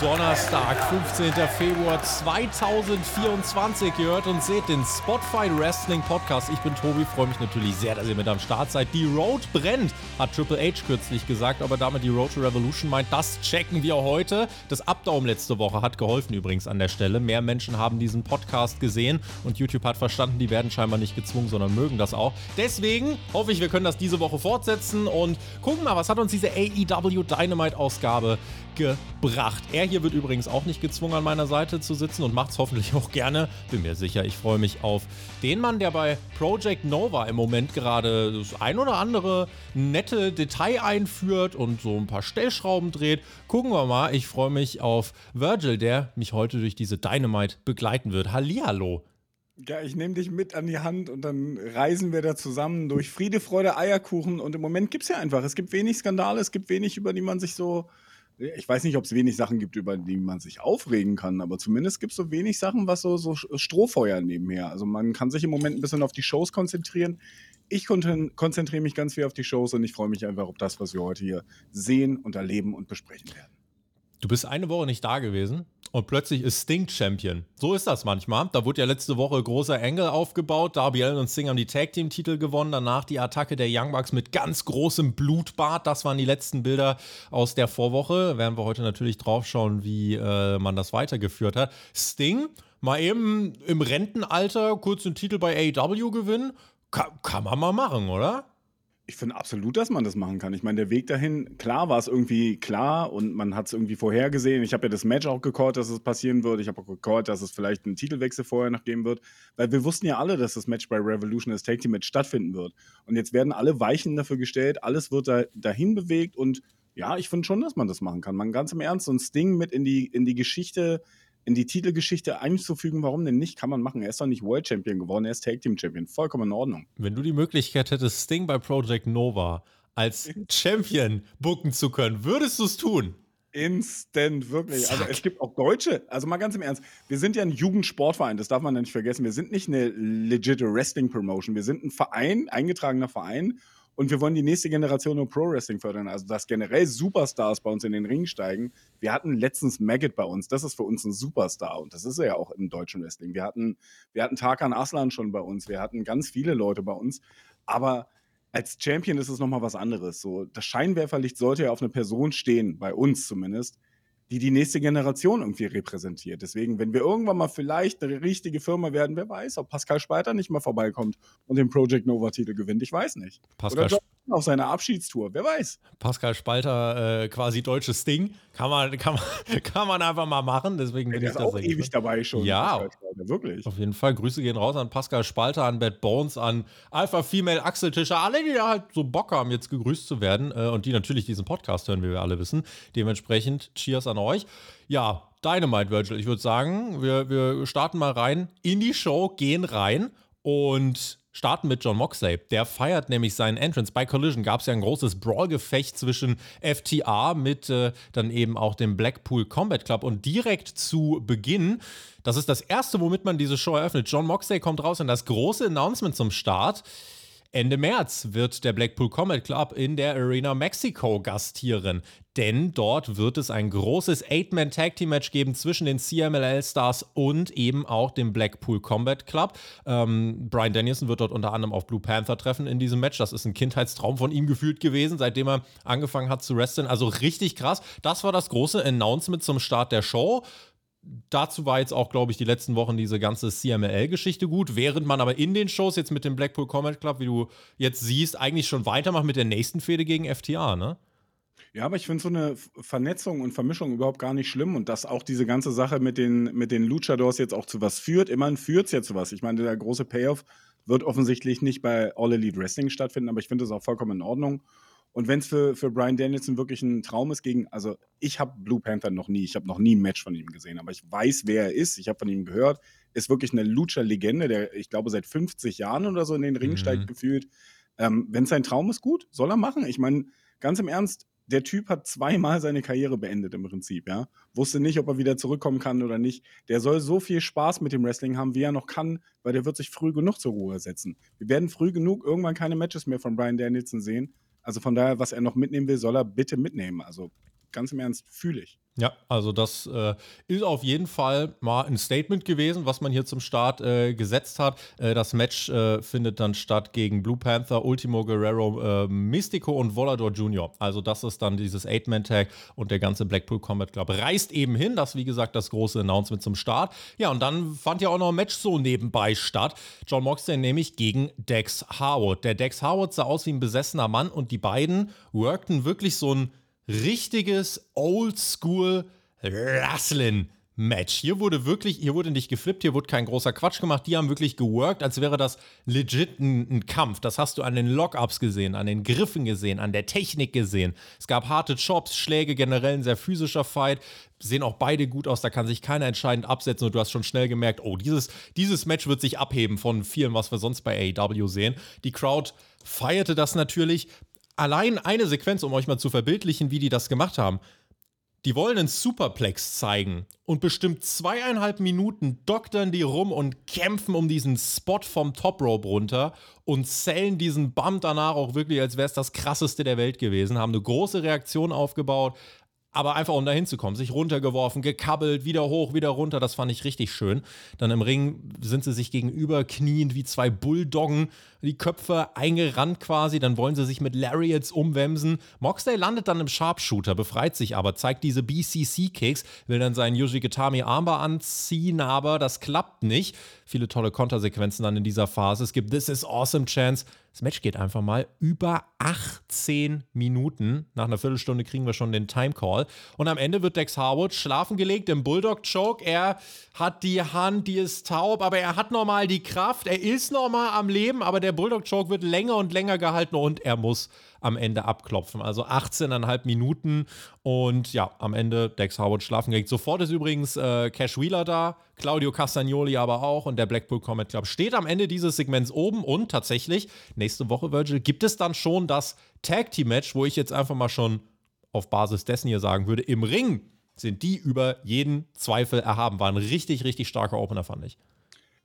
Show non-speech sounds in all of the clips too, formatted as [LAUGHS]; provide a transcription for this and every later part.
Donnerstag, 15. Februar 2024. Ihr hört und seht den Spotfight Wrestling Podcast. Ich bin Tobi, freue mich natürlich sehr, dass ihr mit am Start seid. Die Road brennt, hat Triple H kürzlich gesagt, aber damit die Road to Revolution meint, das checken wir heute. Das Updaum letzte Woche hat geholfen übrigens an der Stelle. Mehr Menschen haben diesen Podcast gesehen und YouTube hat verstanden, die werden scheinbar nicht gezwungen, sondern mögen das auch. Deswegen hoffe ich, wir können das diese Woche fortsetzen und gucken mal, was hat uns diese AEW Dynamite Ausgabe gebracht. Er hier wird übrigens auch nicht gezwungen, an meiner Seite zu sitzen und macht es hoffentlich auch gerne. Bin mir sicher, ich freue mich auf den Mann, der bei Project Nova im Moment gerade das ein oder andere nette Detail einführt und so ein paar Stellschrauben dreht. Gucken wir mal. Ich freue mich auf Virgil, der mich heute durch diese Dynamite begleiten wird. Hallihallo. Ja, ich nehme dich mit an die Hand und dann reisen wir da zusammen durch Friede, Freude, Eierkuchen. Und im Moment gibt es ja einfach, es gibt wenig Skandale, es gibt wenig, über die man sich so ich weiß nicht, ob es wenig Sachen gibt, über die man sich aufregen kann, aber zumindest gibt es so wenig Sachen, was so, so Strohfeuer nebenher. Also man kann sich im Moment ein bisschen auf die Shows konzentrieren. Ich konzentriere mich ganz viel auf die Shows und ich freue mich einfach auf das, was wir heute hier sehen und erleben und besprechen werden. Du bist eine Woche nicht da gewesen und plötzlich ist Sting Champion. So ist das manchmal. Da wurde ja letzte Woche großer Engel aufgebaut. Darby Allin und Sting haben die Tag Team Titel gewonnen. Danach die Attacke der Young Bucks mit ganz großem Blutbad. Das waren die letzten Bilder aus der Vorwoche. Werden wir heute natürlich drauf schauen, wie äh, man das weitergeführt hat. Sting mal eben im Rentenalter kurz den Titel bei AEW gewinnen. Kann, kann man mal machen, oder? Ich finde absolut, dass man das machen kann. Ich meine, der Weg dahin, klar war es irgendwie klar und man hat es irgendwie vorhergesehen. Ich habe ja das Match auch gecallt, dass es passieren wird. Ich habe auch gecallt, dass es vielleicht einen Titelwechsel vorher noch geben wird. Weil wir wussten ja alle, dass das Match bei Revolution, das Take Team Match stattfinden wird. Und jetzt werden alle Weichen dafür gestellt, alles wird da, dahin bewegt und ja, ich finde schon, dass man das machen kann. Man ganz im Ernst so ein Sting mit in die, in die Geschichte in die Titelgeschichte einzufügen. Warum denn nicht? Kann man machen. Er ist doch nicht World Champion geworden, er ist Tag Team Champion. Vollkommen in Ordnung. Wenn du die Möglichkeit hättest, Sting bei Project Nova als [LAUGHS] Champion booken zu können, würdest du es tun? Instant, wirklich. Also es gibt auch Deutsche, also mal ganz im Ernst, wir sind ja ein Jugendsportverein, das darf man nicht vergessen. Wir sind nicht eine legit Wrestling Promotion, wir sind ein Verein, eingetragener Verein und wir wollen die nächste Generation im Pro Wrestling fördern. Also, dass generell Superstars bei uns in den Ring steigen. Wir hatten letztens Maggot bei uns. Das ist für uns ein Superstar. Und das ist er ja auch im deutschen Wrestling. Wir hatten, wir hatten Tarkan Aslan schon bei uns. Wir hatten ganz viele Leute bei uns. Aber als Champion ist es nochmal was anderes. So, das Scheinwerferlicht sollte ja auf eine Person stehen, bei uns zumindest, die die nächste Generation irgendwie repräsentiert. Deswegen, wenn wir irgendwann mal vielleicht eine richtige Firma werden, wer weiß, ob Pascal Speiter nicht mal vorbeikommt und den Project Nova Titel gewinnt, ich weiß nicht. Pascal auf seiner Abschiedstour, wer weiß. Pascal Spalter, äh, quasi deutsches Ding, kann man, [LAUGHS] kann, man, kann man einfach mal machen. Deswegen bin der ich ist auch ewig dabei schon. Ja, wirklich. Auf jeden Fall. Grüße gehen raus an Pascal Spalter, an Bad Bones, an Alpha Female Axel Tischer, alle, die da halt so Bock haben, jetzt gegrüßt zu werden äh, und die natürlich diesen Podcast hören, wie wir alle wissen. Dementsprechend Cheers an euch. Ja, Dynamite, Virgil. Ich würde sagen, wir, wir starten mal rein in die Show, gehen rein und starten mit John Moxley. Der feiert nämlich seinen Entrance. Bei Collision gab es ja ein großes Brawl-Gefecht zwischen FTA mit äh, dann eben auch dem Blackpool Combat Club. Und direkt zu Beginn, das ist das erste, womit man diese Show eröffnet. John Moxley kommt raus in das große Announcement zum Start. Ende März wird der Blackpool Combat Club in der Arena Mexico gastieren, denn dort wird es ein großes Eight-Man Tag Team Match geben zwischen den CMLL Stars und eben auch dem Blackpool Combat Club. Ähm, Brian Danielson wird dort unter anderem auf Blue Panther treffen in diesem Match. Das ist ein Kindheitstraum von ihm gefühlt gewesen, seitdem er angefangen hat zu wresteln. Also richtig krass. Das war das große Announcement zum Start der Show dazu war jetzt auch, glaube ich, die letzten Wochen diese ganze CMLL-Geschichte gut, während man aber in den Shows jetzt mit dem Blackpool Combat Club, wie du jetzt siehst, eigentlich schon weitermacht mit der nächsten Fehde gegen FTA, ne? Ja, aber ich finde so eine Vernetzung und Vermischung überhaupt gar nicht schlimm und dass auch diese ganze Sache mit den, mit den Luchadors jetzt auch zu was führt. Immerhin führt es ja zu was. Ich meine, der große Payoff wird offensichtlich nicht bei All Elite Wrestling stattfinden, aber ich finde es auch vollkommen in Ordnung. Und wenn es für, für Brian Danielson wirklich ein Traum ist gegen, also ich habe Blue Panther noch nie, ich habe noch nie ein Match von ihm gesehen, aber ich weiß, wer er ist, ich habe von ihm gehört, ist wirklich eine Lucha-Legende, der ich glaube seit 50 Jahren oder so in den Ring mhm. steigt gefühlt. Ähm, wenn es sein Traum ist, gut, soll er machen. Ich meine, ganz im Ernst, der Typ hat zweimal seine Karriere beendet im Prinzip, ja. Wusste nicht, ob er wieder zurückkommen kann oder nicht. Der soll so viel Spaß mit dem Wrestling haben, wie er noch kann, weil der wird sich früh genug zur Ruhe setzen. Wir werden früh genug irgendwann keine Matches mehr von Brian Danielson sehen. Also von daher, was er noch mitnehmen will, soll er bitte mitnehmen. Also ganz im Ernst, fühle ich. Ja, also das äh, ist auf jeden Fall mal ein Statement gewesen, was man hier zum Start äh, gesetzt hat. Äh, das Match äh, findet dann statt gegen Blue Panther, Ultimo Guerrero, äh, Mystico und Volador Jr. Also das ist dann dieses Eight-Man-Tag und der ganze Blackpool Combat Club reist eben hin. Das, wie gesagt, das große Announcement zum Start. Ja, und dann fand ja auch noch ein Match so nebenbei statt. John Moxley nämlich gegen Dex Harwood. Der Dex Harwood sah aus wie ein besessener Mann und die beiden workten wirklich so ein richtiges Oldschool Wrestling Match. Hier wurde wirklich, hier wurde nicht geflippt, hier wurde kein großer Quatsch gemacht. Die haben wirklich geworkt, als wäre das legit ein, ein Kampf. Das hast du an den Lockups gesehen, an den Griffen gesehen, an der Technik gesehen. Es gab harte Chops, Schläge, generell ein sehr physischer Fight. Sehen auch beide gut aus, da kann sich keiner entscheidend absetzen und du hast schon schnell gemerkt, oh, dieses, dieses Match wird sich abheben von vielen, was wir sonst bei AEW sehen. Die Crowd feierte das natürlich allein eine Sequenz, um euch mal zu verbildlichen, wie die das gemacht haben. Die wollen einen Superplex zeigen und bestimmt zweieinhalb Minuten doktern die rum und kämpfen um diesen Spot vom Top Rope runter und zählen diesen Bump danach auch wirklich, als wäre es das krasseste der Welt gewesen, haben eine große Reaktion aufgebaut, aber einfach um da hinzukommen, sich runtergeworfen, gekabbelt, wieder hoch, wieder runter, das fand ich richtig schön. Dann im Ring sind sie sich gegenüber kniend wie zwei Bulldoggen, die Köpfe eingerannt quasi, dann wollen sie sich mit Lariats umwemsen. Moxley landet dann im Sharpshooter, befreit sich aber, zeigt diese BCC-Kicks, will dann seinen Yuji Kitami Armbar anziehen, aber das klappt nicht. Viele tolle Kontersequenzen dann in dieser Phase. Es gibt This is Awesome Chance. Das Match geht einfach mal über 18 Minuten. Nach einer Viertelstunde kriegen wir schon den Timecall. Und am Ende wird Dex Harwood schlafen gelegt im Bulldog-Choke. Er hat die Hand, die ist taub, aber er hat nochmal die Kraft. Er ist nochmal am Leben, aber der Bulldog-Choke wird länger und länger gehalten und er muss am Ende abklopfen. Also 18,5 Minuten und ja, am Ende Dex Howard schlafen gelegt. Sofort ist übrigens äh, Cash Wheeler da, Claudio Castagnoli aber auch und der Blackpool Comet Club steht am Ende dieses Segments oben und tatsächlich nächste Woche, Virgil, gibt es dann schon das Tag Team Match, wo ich jetzt einfach mal schon auf Basis dessen hier sagen würde, im Ring sind die über jeden Zweifel erhaben. War ein richtig, richtig starker Opener, fand ich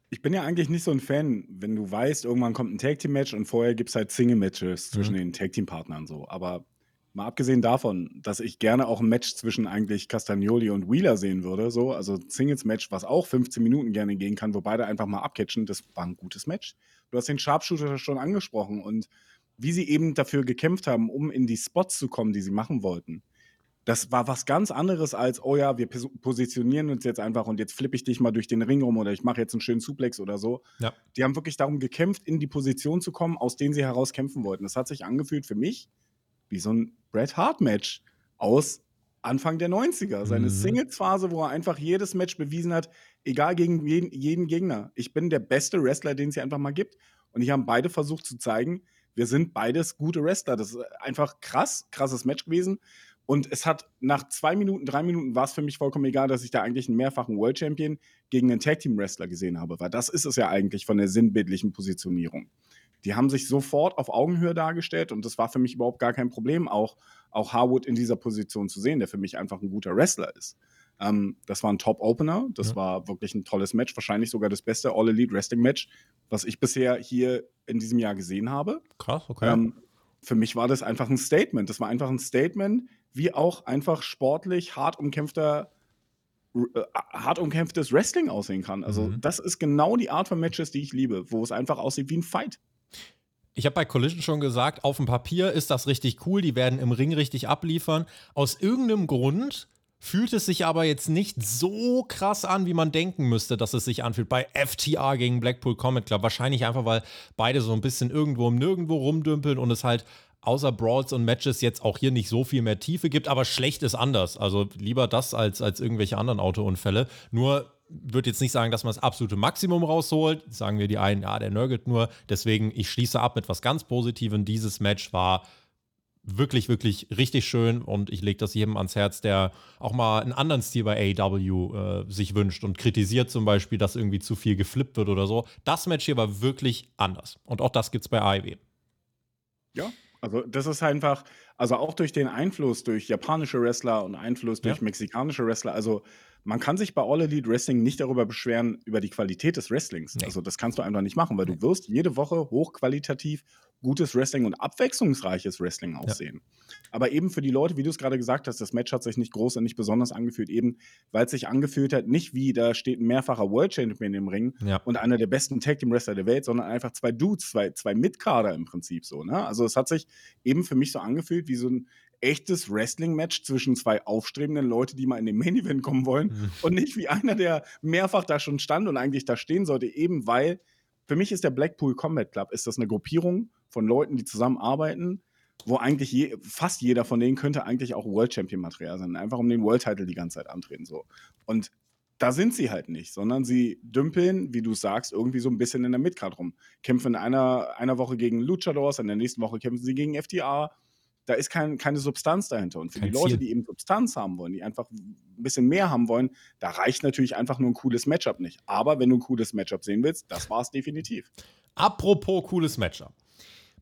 ich bin ja eigentlich nicht so ein Fan, wenn du weißt, irgendwann kommt ein Tag Team Match und vorher gibt es halt Single Matches zwischen mhm. den Tag Team Partnern so. Aber mal abgesehen davon, dass ich gerne auch ein Match zwischen eigentlich Castagnoli und Wheeler sehen würde, so, also Singles Match, was auch 15 Minuten gerne gehen kann, wo beide einfach mal abcatchen, das war ein gutes Match. Du hast den Sharpshooter schon angesprochen und wie sie eben dafür gekämpft haben, um in die Spots zu kommen, die sie machen wollten das war was ganz anderes als, oh ja, wir positionieren uns jetzt einfach und jetzt flippe ich dich mal durch den Ring rum oder ich mache jetzt einen schönen Suplex oder so. Ja. Die haben wirklich darum gekämpft, in die Position zu kommen, aus denen sie heraus kämpfen wollten. Das hat sich angefühlt für mich wie so ein Bret Hart-Match aus Anfang der 90er. Seine mhm. Singles-Phase, wo er einfach jedes Match bewiesen hat, egal gegen jeden, jeden Gegner. Ich bin der beste Wrestler, den es hier einfach mal gibt. Und ich habe beide versucht zu zeigen, wir sind beides gute Wrestler. Das ist einfach krass, krasses Match gewesen. Und es hat nach zwei Minuten, drei Minuten war es für mich vollkommen egal, dass ich da eigentlich einen mehrfachen World Champion gegen einen Tag Team Wrestler gesehen habe, weil das ist es ja eigentlich von der sinnbildlichen Positionierung. Die haben sich sofort auf Augenhöhe dargestellt und das war für mich überhaupt gar kein Problem, auch, auch Harwood in dieser Position zu sehen, der für mich einfach ein guter Wrestler ist. Ähm, das war ein Top-Opener, das ja. war wirklich ein tolles Match, wahrscheinlich sogar das beste All-Elite Wrestling-Match, was ich bisher hier in diesem Jahr gesehen habe. Krass, okay. Ähm, für mich war das einfach ein Statement. Das war einfach ein Statement, wie auch einfach sportlich hart umkämpfter äh, hart umkämpftes Wrestling aussehen kann. Also mhm. das ist genau die Art von Matches, die ich liebe, wo es einfach aussieht wie ein Fight. Ich habe bei Collision schon gesagt, auf dem Papier ist das richtig cool, die werden im Ring richtig abliefern. Aus irgendeinem Grund fühlt es sich aber jetzt nicht so krass an, wie man denken müsste, dass es sich anfühlt. Bei FTR gegen Blackpool Comet Club. Wahrscheinlich einfach, weil beide so ein bisschen irgendwo im Nirgendwo rumdümpeln und es halt außer Brawls und Matches jetzt auch hier nicht so viel mehr Tiefe gibt, aber schlecht ist anders. Also lieber das als, als irgendwelche anderen Autounfälle. Nur würde jetzt nicht sagen, dass man das absolute Maximum rausholt. Sagen wir die einen, ja, der nörgelt nur. Deswegen, ich schließe ab mit was ganz Positivem. Dieses Match war wirklich, wirklich richtig schön und ich lege das jedem ans Herz, der auch mal einen anderen Stil bei AEW äh, sich wünscht und kritisiert zum Beispiel, dass irgendwie zu viel geflippt wird oder so. Das Match hier war wirklich anders und auch das gibt es bei AEW. Ja, also das ist einfach, also auch durch den Einfluss durch japanische Wrestler und Einfluss durch ja. mexikanische Wrestler, also man kann sich bei All Elite Wrestling nicht darüber beschweren, über die Qualität des Wrestlings. Nee. Also das kannst du einfach nicht machen, weil nee. du wirst jede Woche hochqualitativ gutes Wrestling und abwechslungsreiches Wrestling aussehen. Ja. Aber eben für die Leute, wie du es gerade gesagt hast, das Match hat sich nicht groß und nicht besonders angefühlt, eben weil es sich angefühlt hat, nicht wie da steht ein mehrfacher World Champion im Ring ja. und einer der besten Tag Team Wrestler der Welt, sondern einfach zwei Dudes, zwei, zwei Mitkader im Prinzip so. Ne? Also es hat sich eben für mich so angefühlt wie so ein echtes Wrestling-Match zwischen zwei aufstrebenden Leuten, die mal in den Main-Event kommen wollen mhm. und nicht wie einer, der mehrfach da schon stand und eigentlich da stehen sollte, eben weil für mich ist der Blackpool Combat Club ist das eine Gruppierung von Leuten, die zusammenarbeiten, wo eigentlich je, fast jeder von denen könnte eigentlich auch World Champion Material sein, einfach um den World Title die ganze Zeit antreten so. Und da sind sie halt nicht, sondern sie dümpeln, wie du sagst, irgendwie so ein bisschen in der Midcard rum. Kämpfen in einer, einer Woche gegen Luchadors, in der nächsten Woche kämpfen sie gegen FTA, da ist kein, keine Substanz dahinter. Und für kein die Leute, Ziel. die eben Substanz haben wollen, die einfach ein bisschen mehr haben wollen, da reicht natürlich einfach nur ein cooles Matchup nicht. Aber wenn du ein cooles Matchup sehen willst, das war es definitiv. Apropos cooles Matchup.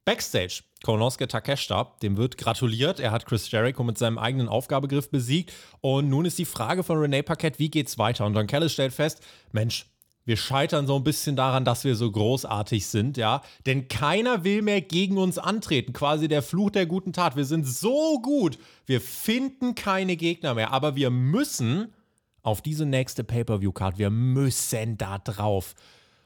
Backstage, Konosuke Takeshita, dem wird gratuliert. Er hat Chris Jericho mit seinem eigenen Aufgabegriff besiegt. Und nun ist die Frage von Renee Paquette, wie geht's weiter? Und Don Callis stellt fest, Mensch, wir scheitern so ein bisschen daran, dass wir so großartig sind, ja. Denn keiner will mehr gegen uns antreten. Quasi der Fluch der guten Tat. Wir sind so gut. Wir finden keine Gegner mehr. Aber wir müssen auf diese nächste Pay-Per-View-Card, wir müssen da drauf.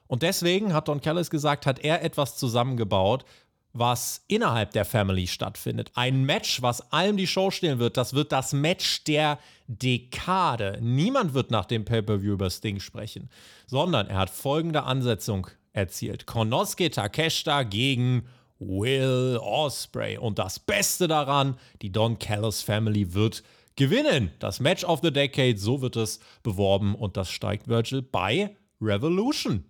Und deswegen hat Don Callis gesagt, hat er etwas zusammengebaut, was innerhalb der Family stattfindet. Ein Match, was allem die Show stehen wird, das wird das Match der Dekade. Niemand wird nach dem Pay-Per-View über Sting sprechen, sondern er hat folgende Ansetzung erzielt. Konosuke Takeshita gegen Will Osprey. Und das Beste daran, die Don Callis Family wird gewinnen. Das Match of the Decade, so wird es beworben und das steigt Virgil bei Revolution.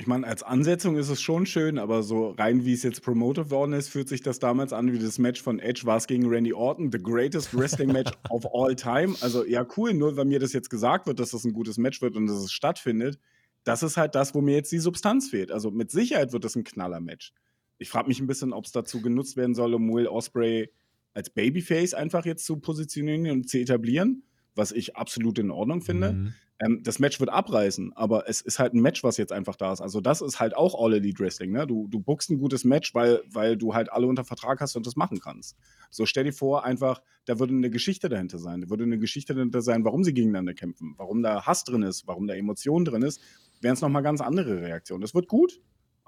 Ich meine, als Ansetzung ist es schon schön, aber so rein wie es jetzt promoted worden ist, fühlt sich das damals an wie das Match von Edge war es gegen Randy Orton, the greatest wrestling Match [LAUGHS] of all time. Also ja, cool, nur weil mir das jetzt gesagt wird, dass das ein gutes Match wird und dass es stattfindet, das ist halt das, wo mir jetzt die Substanz fehlt. Also mit Sicherheit wird das ein Knaller-Match. Ich frage mich ein bisschen, ob es dazu genutzt werden soll, um Will Osprey als Babyface einfach jetzt zu positionieren und zu etablieren, was ich absolut in Ordnung finde. Mhm. Ähm, das Match wird abreißen, aber es ist halt ein Match, was jetzt einfach da ist. Also das ist halt auch All Elite Wrestling. Ne? Du, du bookst ein gutes Match, weil, weil du halt alle unter Vertrag hast und das machen kannst. So stell dir vor, einfach, da würde eine Geschichte dahinter sein. Da würde eine Geschichte dahinter sein, warum sie gegeneinander kämpfen, warum da Hass drin ist, warum da Emotion drin ist. Wären es nochmal ganz andere Reaktionen. Das wird gut,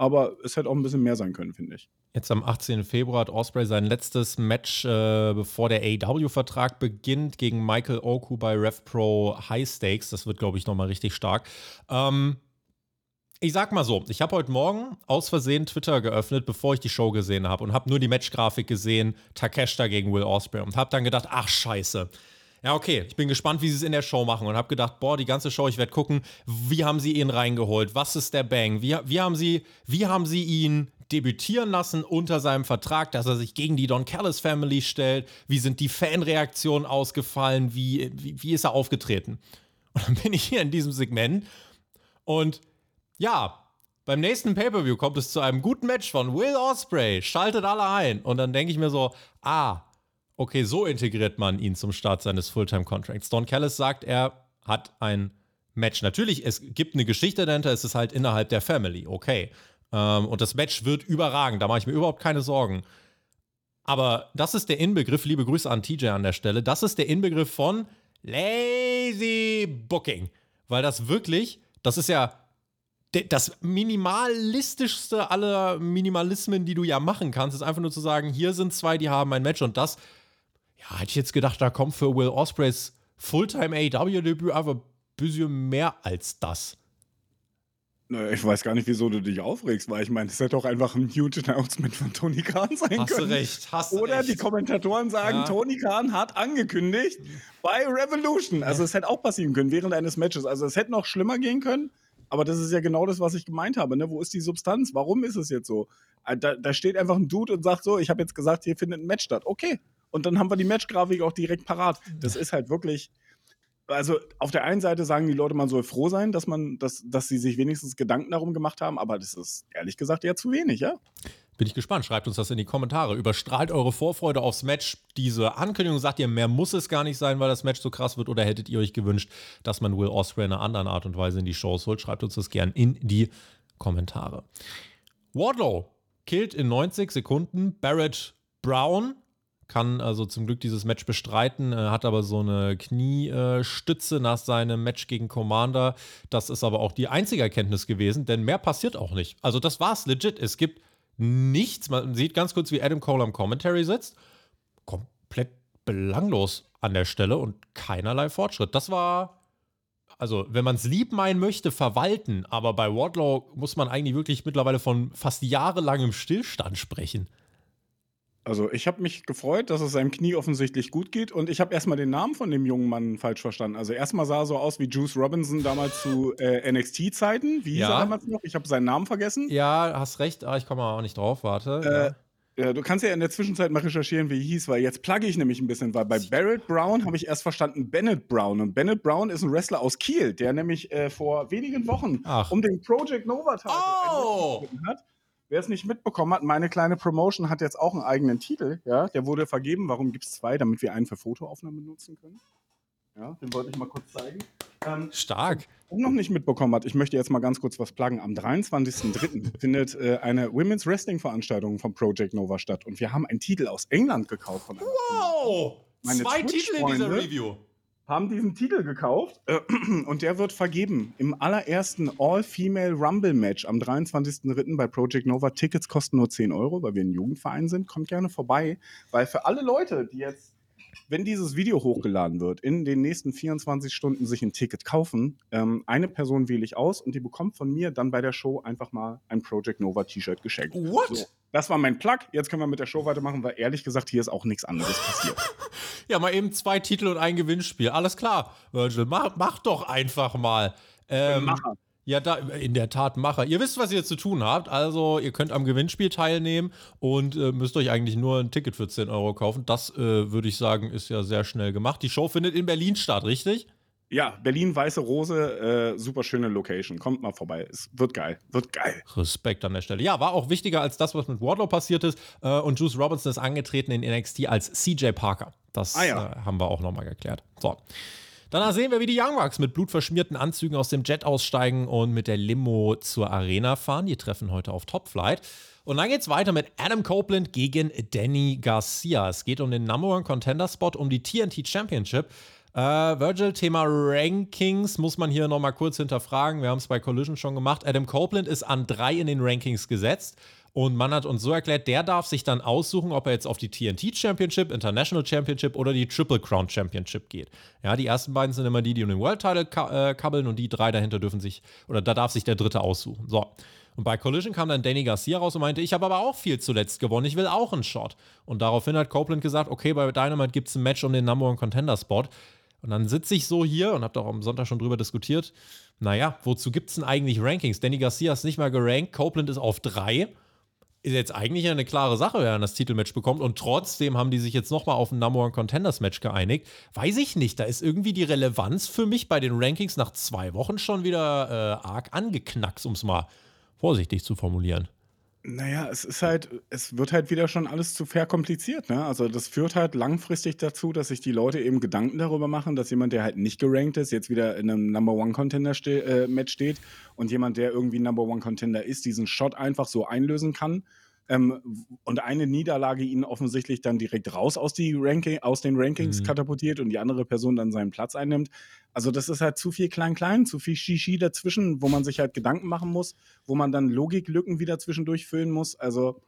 aber es hätte auch ein bisschen mehr sein können, finde ich. Jetzt am 18. Februar hat Osprey sein letztes Match, äh, bevor der AEW-Vertrag beginnt, gegen Michael Oku bei RevPro High Stakes. Das wird, glaube ich, nochmal richtig stark. Ähm, ich sag mal so, ich habe heute Morgen aus Versehen Twitter geöffnet, bevor ich die Show gesehen habe und habe nur die Matchgrafik gesehen, Takeshita gegen Will Osprey und habe dann gedacht, ach scheiße, ja, okay. Ich bin gespannt, wie sie es in der Show machen und habe gedacht, boah, die ganze Show, ich werde gucken, wie haben sie ihn reingeholt? Was ist der Bang? Wie, wie, haben sie, wie haben sie ihn debütieren lassen unter seinem Vertrag, dass er sich gegen die Don Callis Family stellt? Wie sind die Fanreaktionen ausgefallen? Wie, wie, wie ist er aufgetreten? Und dann bin ich hier in diesem Segment und ja, beim nächsten Pay-Per-View kommt es zu einem guten Match von Will Osprey. Schaltet alle ein. Und dann denke ich mir so, ah, okay, so integriert man ihn zum Start seines Fulltime-Contracts. Don Callis sagt, er hat ein Match. Natürlich, es gibt eine Geschichte dahinter, es ist halt innerhalb der Family, okay. Ähm, und das Match wird überragend, da mache ich mir überhaupt keine Sorgen. Aber das ist der Inbegriff, liebe Grüße an TJ an der Stelle, das ist der Inbegriff von Lazy Booking. Weil das wirklich, das ist ja das minimalistischste aller Minimalismen, die du ja machen kannst, ist einfach nur zu sagen, hier sind zwei, die haben ein Match und das ja, hätte ich jetzt gedacht, da kommt für Will Ospreys Fulltime AEW-Debüt einfach ein bisschen mehr als das. Ich weiß gar nicht, wieso du dich aufregst, weil ich meine, es hätte doch einfach ein huge Announcement von Tony Khan sein hast können. Du recht, hast Oder recht. die Kommentatoren sagen, ja. Tony Khan hat angekündigt bei Revolution. Also es hätte auch passieren können während eines Matches. Also es hätte noch schlimmer gehen können. Aber das ist ja genau das, was ich gemeint habe. Ne? Wo ist die Substanz? Warum ist es jetzt so? Äh, da, da steht einfach ein Dude und sagt so, ich habe jetzt gesagt, hier findet ein Match statt. Okay. Und dann haben wir die Matchgrafik auch direkt parat. Das ist halt wirklich, also auf der einen Seite sagen die Leute, man soll froh sein, dass man, dass, dass sie sich wenigstens Gedanken darum gemacht haben, aber das ist ehrlich gesagt eher zu wenig, ja? Bin ich gespannt. Schreibt uns das in die Kommentare. Überstrahlt eure Vorfreude aufs Match diese Ankündigung? Sagt ihr, mehr muss es gar nicht sein, weil das Match so krass wird? Oder hättet ihr euch gewünscht, dass man Will Ospreay in einer anderen Art und Weise in die Shows holt? Schreibt uns das gern in die Kommentare. Wardlow killt in 90 Sekunden Barrett Brown kann also zum Glück dieses Match bestreiten, äh, hat aber so eine Kniestütze nach seinem Match gegen Commander. Das ist aber auch die einzige Erkenntnis gewesen, denn mehr passiert auch nicht. Also das war's legit. Es gibt nichts. Man sieht ganz kurz, wie Adam Cole am Commentary sitzt. Komplett belanglos an der Stelle und keinerlei Fortschritt. Das war also wenn man es lieb meinen möchte, verwalten, aber bei Wardlow muss man eigentlich wirklich mittlerweile von fast jahrelangem Stillstand sprechen. Also ich habe mich gefreut, dass es seinem Knie offensichtlich gut geht und ich habe erstmal den Namen von dem jungen Mann falsch verstanden. Also erstmal sah er so aus wie Juice Robinson damals zu äh, NXT-Zeiten. Wie hieß ja. er damals noch? Ich habe seinen Namen vergessen. Ja, hast recht, aber ich komme auch nicht drauf, warte. Äh, ja. du kannst ja in der Zwischenzeit mal recherchieren, wie er hieß, weil jetzt plugge ich nämlich ein bisschen, weil bei Barrett Brown habe ich erst verstanden Bennett Brown. Und Bennett Brown ist ein Wrestler aus Kiel, der nämlich äh, vor wenigen Wochen Ach. um den Project Nova Titel oh. hat. Wer es nicht mitbekommen hat, meine kleine Promotion hat jetzt auch einen eigenen Titel. Ja, der wurde vergeben. Warum gibt es zwei? Damit wir einen für Fotoaufnahmen benutzen können. Ja, den wollte ich mal kurz zeigen. Ähm, Stark. Wer noch nicht mitbekommen hat, ich möchte jetzt mal ganz kurz was pluggen. Am 23.03. findet äh, eine Women's Wrestling Veranstaltung von Project Nova statt. Und wir haben einen Titel aus England gekauft. Von wow! Zwei Titel in dieser Review haben diesen Titel gekauft äh, [CLEARS THROAT] und der wird vergeben im allerersten All-Female Rumble-Match am 23.03. bei Project Nova. Tickets kosten nur 10 Euro, weil wir ein Jugendverein sind. Kommt gerne vorbei, weil für alle Leute, die jetzt, wenn dieses Video hochgeladen wird, in den nächsten 24 Stunden sich ein Ticket kaufen, ähm, eine Person wähle ich aus und die bekommt von mir dann bei der Show einfach mal ein Project Nova T-Shirt geschenkt. What? So. Das war mein Plug. Jetzt können wir mit der Show weitermachen, weil ehrlich gesagt, hier ist auch nichts anderes passiert. [LAUGHS] ja, mal eben zwei Titel und ein Gewinnspiel. Alles klar, Virgil, mach, mach doch einfach mal. Ähm, Macher. Ja, da, in der Tat Macher. Ihr wisst, was ihr zu tun habt. Also, ihr könnt am Gewinnspiel teilnehmen und äh, müsst euch eigentlich nur ein Ticket für 10 Euro kaufen. Das äh, würde ich sagen, ist ja sehr schnell gemacht. Die Show findet in Berlin statt, richtig? Ja, Berlin, Weiße Rose, äh, super schöne Location. Kommt mal vorbei. Es wird geil. Wird geil. Respekt an der Stelle. Ja, war auch wichtiger als das, was mit Wardlow passiert ist. Äh, und Juice Robinson ist angetreten in NXT als CJ Parker. Das ah, ja. äh, haben wir auch nochmal geklärt. So. Danach sehen wir, wie die Young Bucks mit blutverschmierten Anzügen aus dem Jet aussteigen und mit der Limo zur Arena fahren. Die treffen heute auf Top Flight. Und dann geht's weiter mit Adam Copeland gegen Danny Garcia. Es geht um den Number One Contender Spot, um die TNT Championship. Äh, Virgil, Thema Rankings muss man hier nochmal kurz hinterfragen. Wir haben es bei Collision schon gemacht. Adam Copeland ist an drei in den Rankings gesetzt. Und man hat uns so erklärt, der darf sich dann aussuchen, ob er jetzt auf die TNT Championship, International Championship oder die Triple Crown Championship geht. Ja, die ersten beiden sind immer die, die um den World Title äh, kabbeln und die drei dahinter dürfen sich, oder da darf sich der dritte aussuchen. So. Und bei Collision kam dann Danny Garcia raus und meinte, ich habe aber auch viel zuletzt gewonnen, ich will auch einen Shot. Und daraufhin hat Copeland gesagt, okay, bei Dynamite gibt es ein Match um den Number One Contender Spot. Und dann sitze ich so hier und habe doch am Sonntag schon drüber diskutiert. Naja, wozu gibt es denn eigentlich Rankings? Danny Garcia ist nicht mal gerankt, Copeland ist auf drei. Ist jetzt eigentlich eine klare Sache, wer das Titelmatch bekommt. Und trotzdem haben die sich jetzt nochmal auf ein Number One Contenders Match geeinigt. Weiß ich nicht, da ist irgendwie die Relevanz für mich bei den Rankings nach zwei Wochen schon wieder äh, arg angeknackst, um es mal vorsichtig zu formulieren. Naja, es ist halt, es wird halt wieder schon alles zu verkompliziert, ne? Also das führt halt langfristig dazu, dass sich die Leute eben Gedanken darüber machen, dass jemand, der halt nicht gerankt ist, jetzt wieder in einem Number One Contender ste äh, Match steht und jemand, der irgendwie Number One Contender ist, diesen Shot einfach so einlösen kann ähm, und eine Niederlage ihn offensichtlich dann direkt raus aus, die Ranking, aus den Rankings mhm. katapultiert und die andere Person dann seinen Platz einnimmt. Also das ist halt zu viel Klein-Klein, zu viel Shishi dazwischen, wo man sich halt Gedanken machen muss, wo man dann Logiklücken wieder zwischendurch füllen muss. Also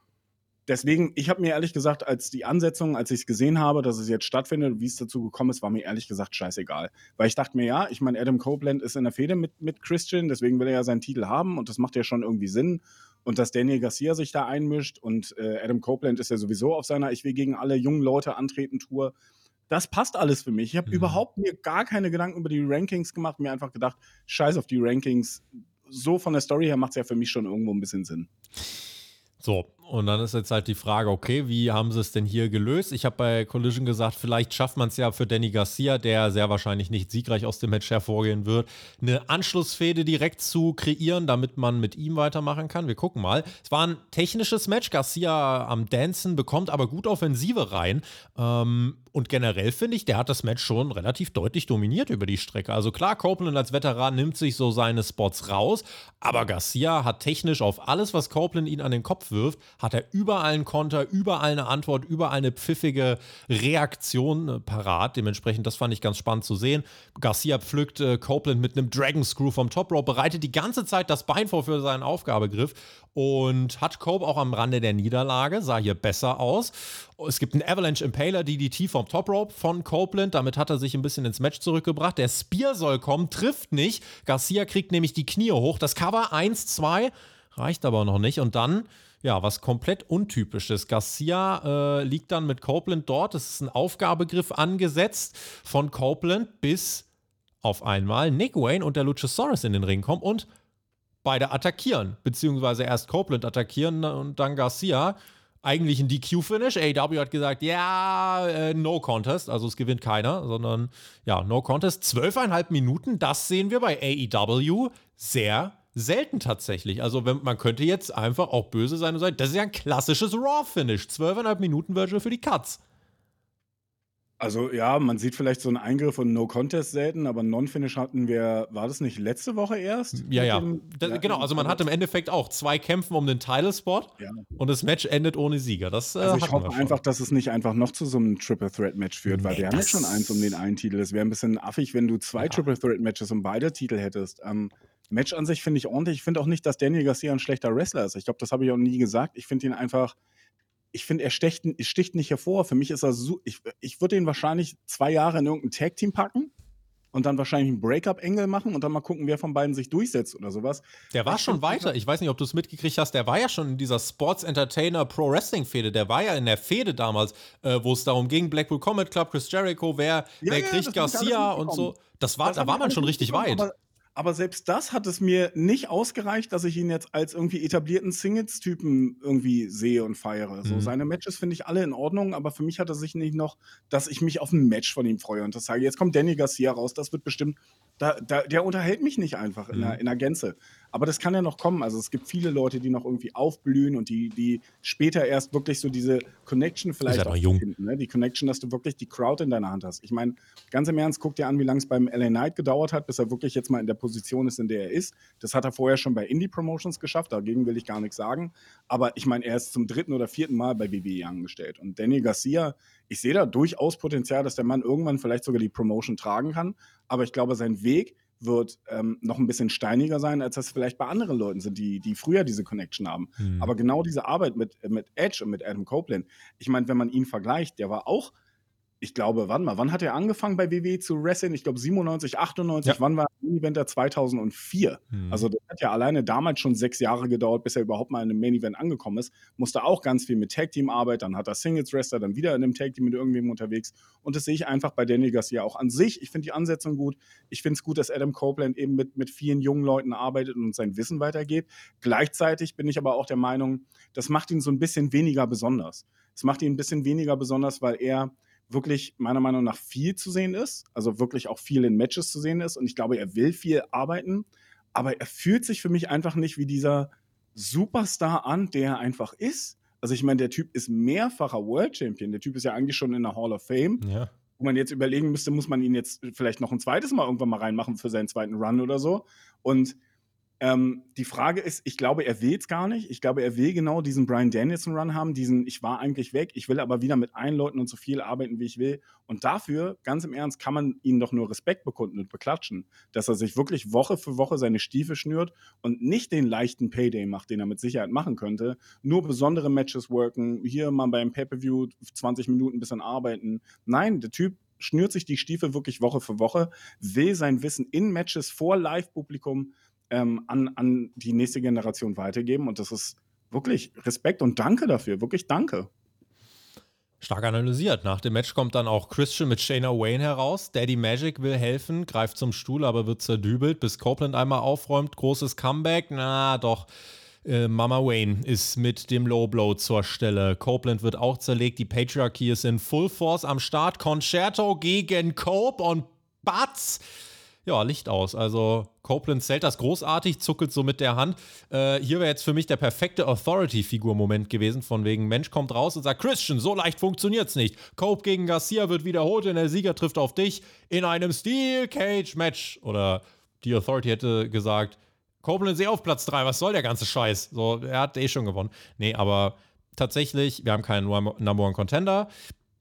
deswegen, ich habe mir ehrlich gesagt, als die Ansetzung, als ich es gesehen habe, dass es jetzt stattfindet, wie es dazu gekommen ist, war mir ehrlich gesagt scheißegal. Weil ich dachte mir, ja, ich meine, Adam Copeland ist in der Fehde mit, mit Christian, deswegen will er ja seinen Titel haben und das macht ja schon irgendwie Sinn und dass Daniel Garcia sich da einmischt und äh, Adam Copeland ist ja sowieso auf seiner Ich will gegen alle jungen Leute antreten Tour. Das passt alles für mich. Ich habe mhm. überhaupt mir gar keine Gedanken über die Rankings gemacht, mir einfach gedacht, scheiß auf die Rankings, so von der Story her macht es ja für mich schon irgendwo ein bisschen Sinn. So, und dann ist jetzt halt die Frage, okay, wie haben sie es denn hier gelöst? Ich habe bei Collision gesagt, vielleicht schafft man es ja für Danny Garcia, der sehr wahrscheinlich nicht siegreich aus dem Match hervorgehen wird, eine Anschlussfehde direkt zu kreieren, damit man mit ihm weitermachen kann. Wir gucken mal. Es war ein technisches Match. Garcia am Dancen bekommt aber gut Offensive rein. Ähm, und generell finde ich, der hat das Match schon relativ deutlich dominiert über die Strecke. Also klar, Copeland als Veteran nimmt sich so seine Spots raus, aber Garcia hat technisch auf alles, was Copeland ihn an den Kopf wirft, hat er überall einen Konter, überall eine Antwort, überall eine pfiffige Reaktion äh, parat. Dementsprechend, das fand ich ganz spannend zu sehen. Garcia pflückt äh, Copeland mit einem Dragon Screw vom Top Rope, bereitet die ganze Zeit das Bein vor für seinen Aufgabegriff und hat Cope auch am Rande der Niederlage, sah hier besser aus. Es gibt einen Avalanche Impaler DDT vom Top Rope von Copeland, damit hat er sich ein bisschen ins Match zurückgebracht. Der Spear soll kommen, trifft nicht. Garcia kriegt nämlich die Knie hoch. Das Cover 1, 2 reicht aber noch nicht und dann ja, was komplett untypisches. Garcia äh, liegt dann mit Copeland dort. Es ist ein Aufgabegriff angesetzt von Copeland, bis auf einmal Nick Wayne und der Luchasaurus in den Ring kommen und beide attackieren. Beziehungsweise erst Copeland attackieren und dann Garcia. Eigentlich ein DQ-Finish. AW hat gesagt, ja, äh, no contest. Also es gewinnt keiner, sondern ja, no contest. Zwölfeinhalb Minuten, das sehen wir bei AEW sehr selten tatsächlich. Also wenn, man könnte jetzt einfach auch böse sein und sagen, das ist ja ein klassisches Raw-Finish. Zwölfeinhalb Minuten Virgil für die Cuts. Also ja, man sieht vielleicht so einen Eingriff und No Contest selten, aber Non-Finish hatten wir, war das nicht letzte Woche erst? Ja, ja. Da, genau, also man hat im Endeffekt auch zwei Kämpfen um den Title-Spot ja. und das Match endet ohne Sieger. Das, äh, also ich hoffe einfach, dass es nicht einfach noch zu so einem Triple Threat Match führt, nee, weil wir haben jetzt schon eins um den einen Titel. Es wäre ein bisschen affig, wenn du zwei ja. Triple Threat Matches um beide Titel hättest. Ähm, Match an sich finde ich ordentlich. Ich finde auch nicht, dass Daniel Garcia ein schlechter Wrestler ist. Ich glaube, das habe ich auch nie gesagt. Ich finde ihn einfach, ich finde, er sticht, sticht, nicht hervor. Für mich ist er so, ich, ich würde ihn wahrscheinlich zwei Jahre in irgendein Tag-Team packen und dann wahrscheinlich einen Breakup-Engel machen und dann mal gucken, wer von beiden sich durchsetzt oder sowas. Der war schon weiter. Ich weiß nicht, ob du es mitgekriegt hast. Der war ja schon in dieser Sports Entertainer Pro Wrestling Fehde. Der war ja in der Fehde damals, äh, wo es darum ging: Blackpool Combat Club, Chris Jericho, wer, ja, wer ja, kriegt Garcia und so. Das war, das da war man schon richtig weit. Aber, aber selbst das hat es mir nicht ausgereicht, dass ich ihn jetzt als irgendwie etablierten Singles-Typen irgendwie sehe und feiere. So, mhm. seine Matches finde ich alle in Ordnung, aber für mich hat er sich nicht noch, dass ich mich auf ein Match von ihm freue und das sage, jetzt kommt Danny Garcia raus, das wird bestimmt, da, da, der unterhält mich nicht einfach in, mhm. der, in der Gänze. Aber das kann ja noch kommen. Also es gibt viele Leute, die noch irgendwie aufblühen und die, die später erst wirklich so diese Connection vielleicht auch jung. finden. Ne? Die Connection, dass du wirklich die Crowd in deiner Hand hast. Ich meine, ganz im Ernst, guck dir an, wie lange es beim LA Knight gedauert hat, bis er wirklich jetzt mal in der Position ist, in der er ist. Das hat er vorher schon bei Indie Promotions geschafft, dagegen will ich gar nichts sagen. Aber ich meine, er ist zum dritten oder vierten Mal bei WWE angestellt. Und Danny Garcia, ich sehe da durchaus Potenzial, dass der Mann irgendwann vielleicht sogar die Promotion tragen kann. Aber ich glaube, sein Weg wird ähm, noch ein bisschen steiniger sein, als das vielleicht bei anderen Leuten sind, die, die früher diese Connection haben. Mhm. Aber genau diese Arbeit mit, mit Edge und mit Adam Copeland, ich meine, wenn man ihn vergleicht, der war auch ich glaube, wann mal, wann hat er angefangen bei WWE zu wresteln? Ich glaube 97, 98, ja. wann war Main Eventer 2004? Hm. Also das hat ja alleine damals schon sechs Jahre gedauert, bis er überhaupt mal in einem Main Event angekommen ist. Musste auch ganz viel mit Tag Team arbeiten, dann hat er Singles Wrestler, dann wieder in einem Tag Team mit irgendwem unterwegs. Und das sehe ich einfach bei Daniel Garcia auch an sich. Ich finde die Ansetzung gut. Ich finde es gut, dass Adam Copeland eben mit, mit vielen jungen Leuten arbeitet und sein Wissen weitergeht. Gleichzeitig bin ich aber auch der Meinung, das macht ihn so ein bisschen weniger besonders. Es macht ihn ein bisschen weniger besonders, weil er wirklich meiner Meinung nach viel zu sehen ist, also wirklich auch viel in Matches zu sehen ist und ich glaube, er will viel arbeiten, aber er fühlt sich für mich einfach nicht wie dieser Superstar an, der er einfach ist. Also ich meine, der Typ ist mehrfacher World Champion, der Typ ist ja eigentlich schon in der Hall of Fame. Ja. Wo man jetzt überlegen müsste, muss man ihn jetzt vielleicht noch ein zweites Mal irgendwann mal reinmachen für seinen zweiten Run oder so. Und ähm, die Frage ist, ich glaube, er will es gar nicht. Ich glaube, er will genau diesen Brian Danielson-Run haben, diesen, ich war eigentlich weg, ich will aber wieder mit allen Leuten und so viel arbeiten, wie ich will. Und dafür, ganz im Ernst, kann man ihnen doch nur Respekt bekunden und beklatschen, dass er sich wirklich Woche für Woche seine Stiefel schnürt und nicht den leichten Payday macht, den er mit Sicherheit machen könnte. Nur besondere Matches worken, hier mal beim Pay-Per-View 20 Minuten ein bisschen arbeiten. Nein, der Typ schnürt sich die Stiefel wirklich Woche für Woche, will sein Wissen in Matches vor Live-Publikum ähm, an, an die nächste Generation weitergeben. Und das ist wirklich Respekt und Danke dafür, wirklich Danke. Stark analysiert. Nach dem Match kommt dann auch Christian mit Shayna Wayne heraus. Daddy Magic will helfen, greift zum Stuhl, aber wird zerdübelt, bis Copeland einmal aufräumt. Großes Comeback. Na, doch. Äh, Mama Wayne ist mit dem Low Blow zur Stelle. Copeland wird auch zerlegt. Die Patriarchy ist in Full Force am Start. Concerto gegen Cope und Batz ja, Licht aus. Also Copeland zählt das großartig, zuckelt so mit der Hand. Äh, hier wäre jetzt für mich der perfekte Authority-Figur-Moment gewesen, von wegen Mensch kommt raus und sagt, Christian, so leicht funktioniert's nicht. Cope gegen Garcia wird wiederholt und der Sieger trifft auf dich in einem Steel Cage Match. Oder die Authority hätte gesagt, Copeland sehe auf Platz 3, was soll der ganze Scheiß? So, er hat eh schon gewonnen. Nee, aber tatsächlich, wir haben keinen Number One Contender.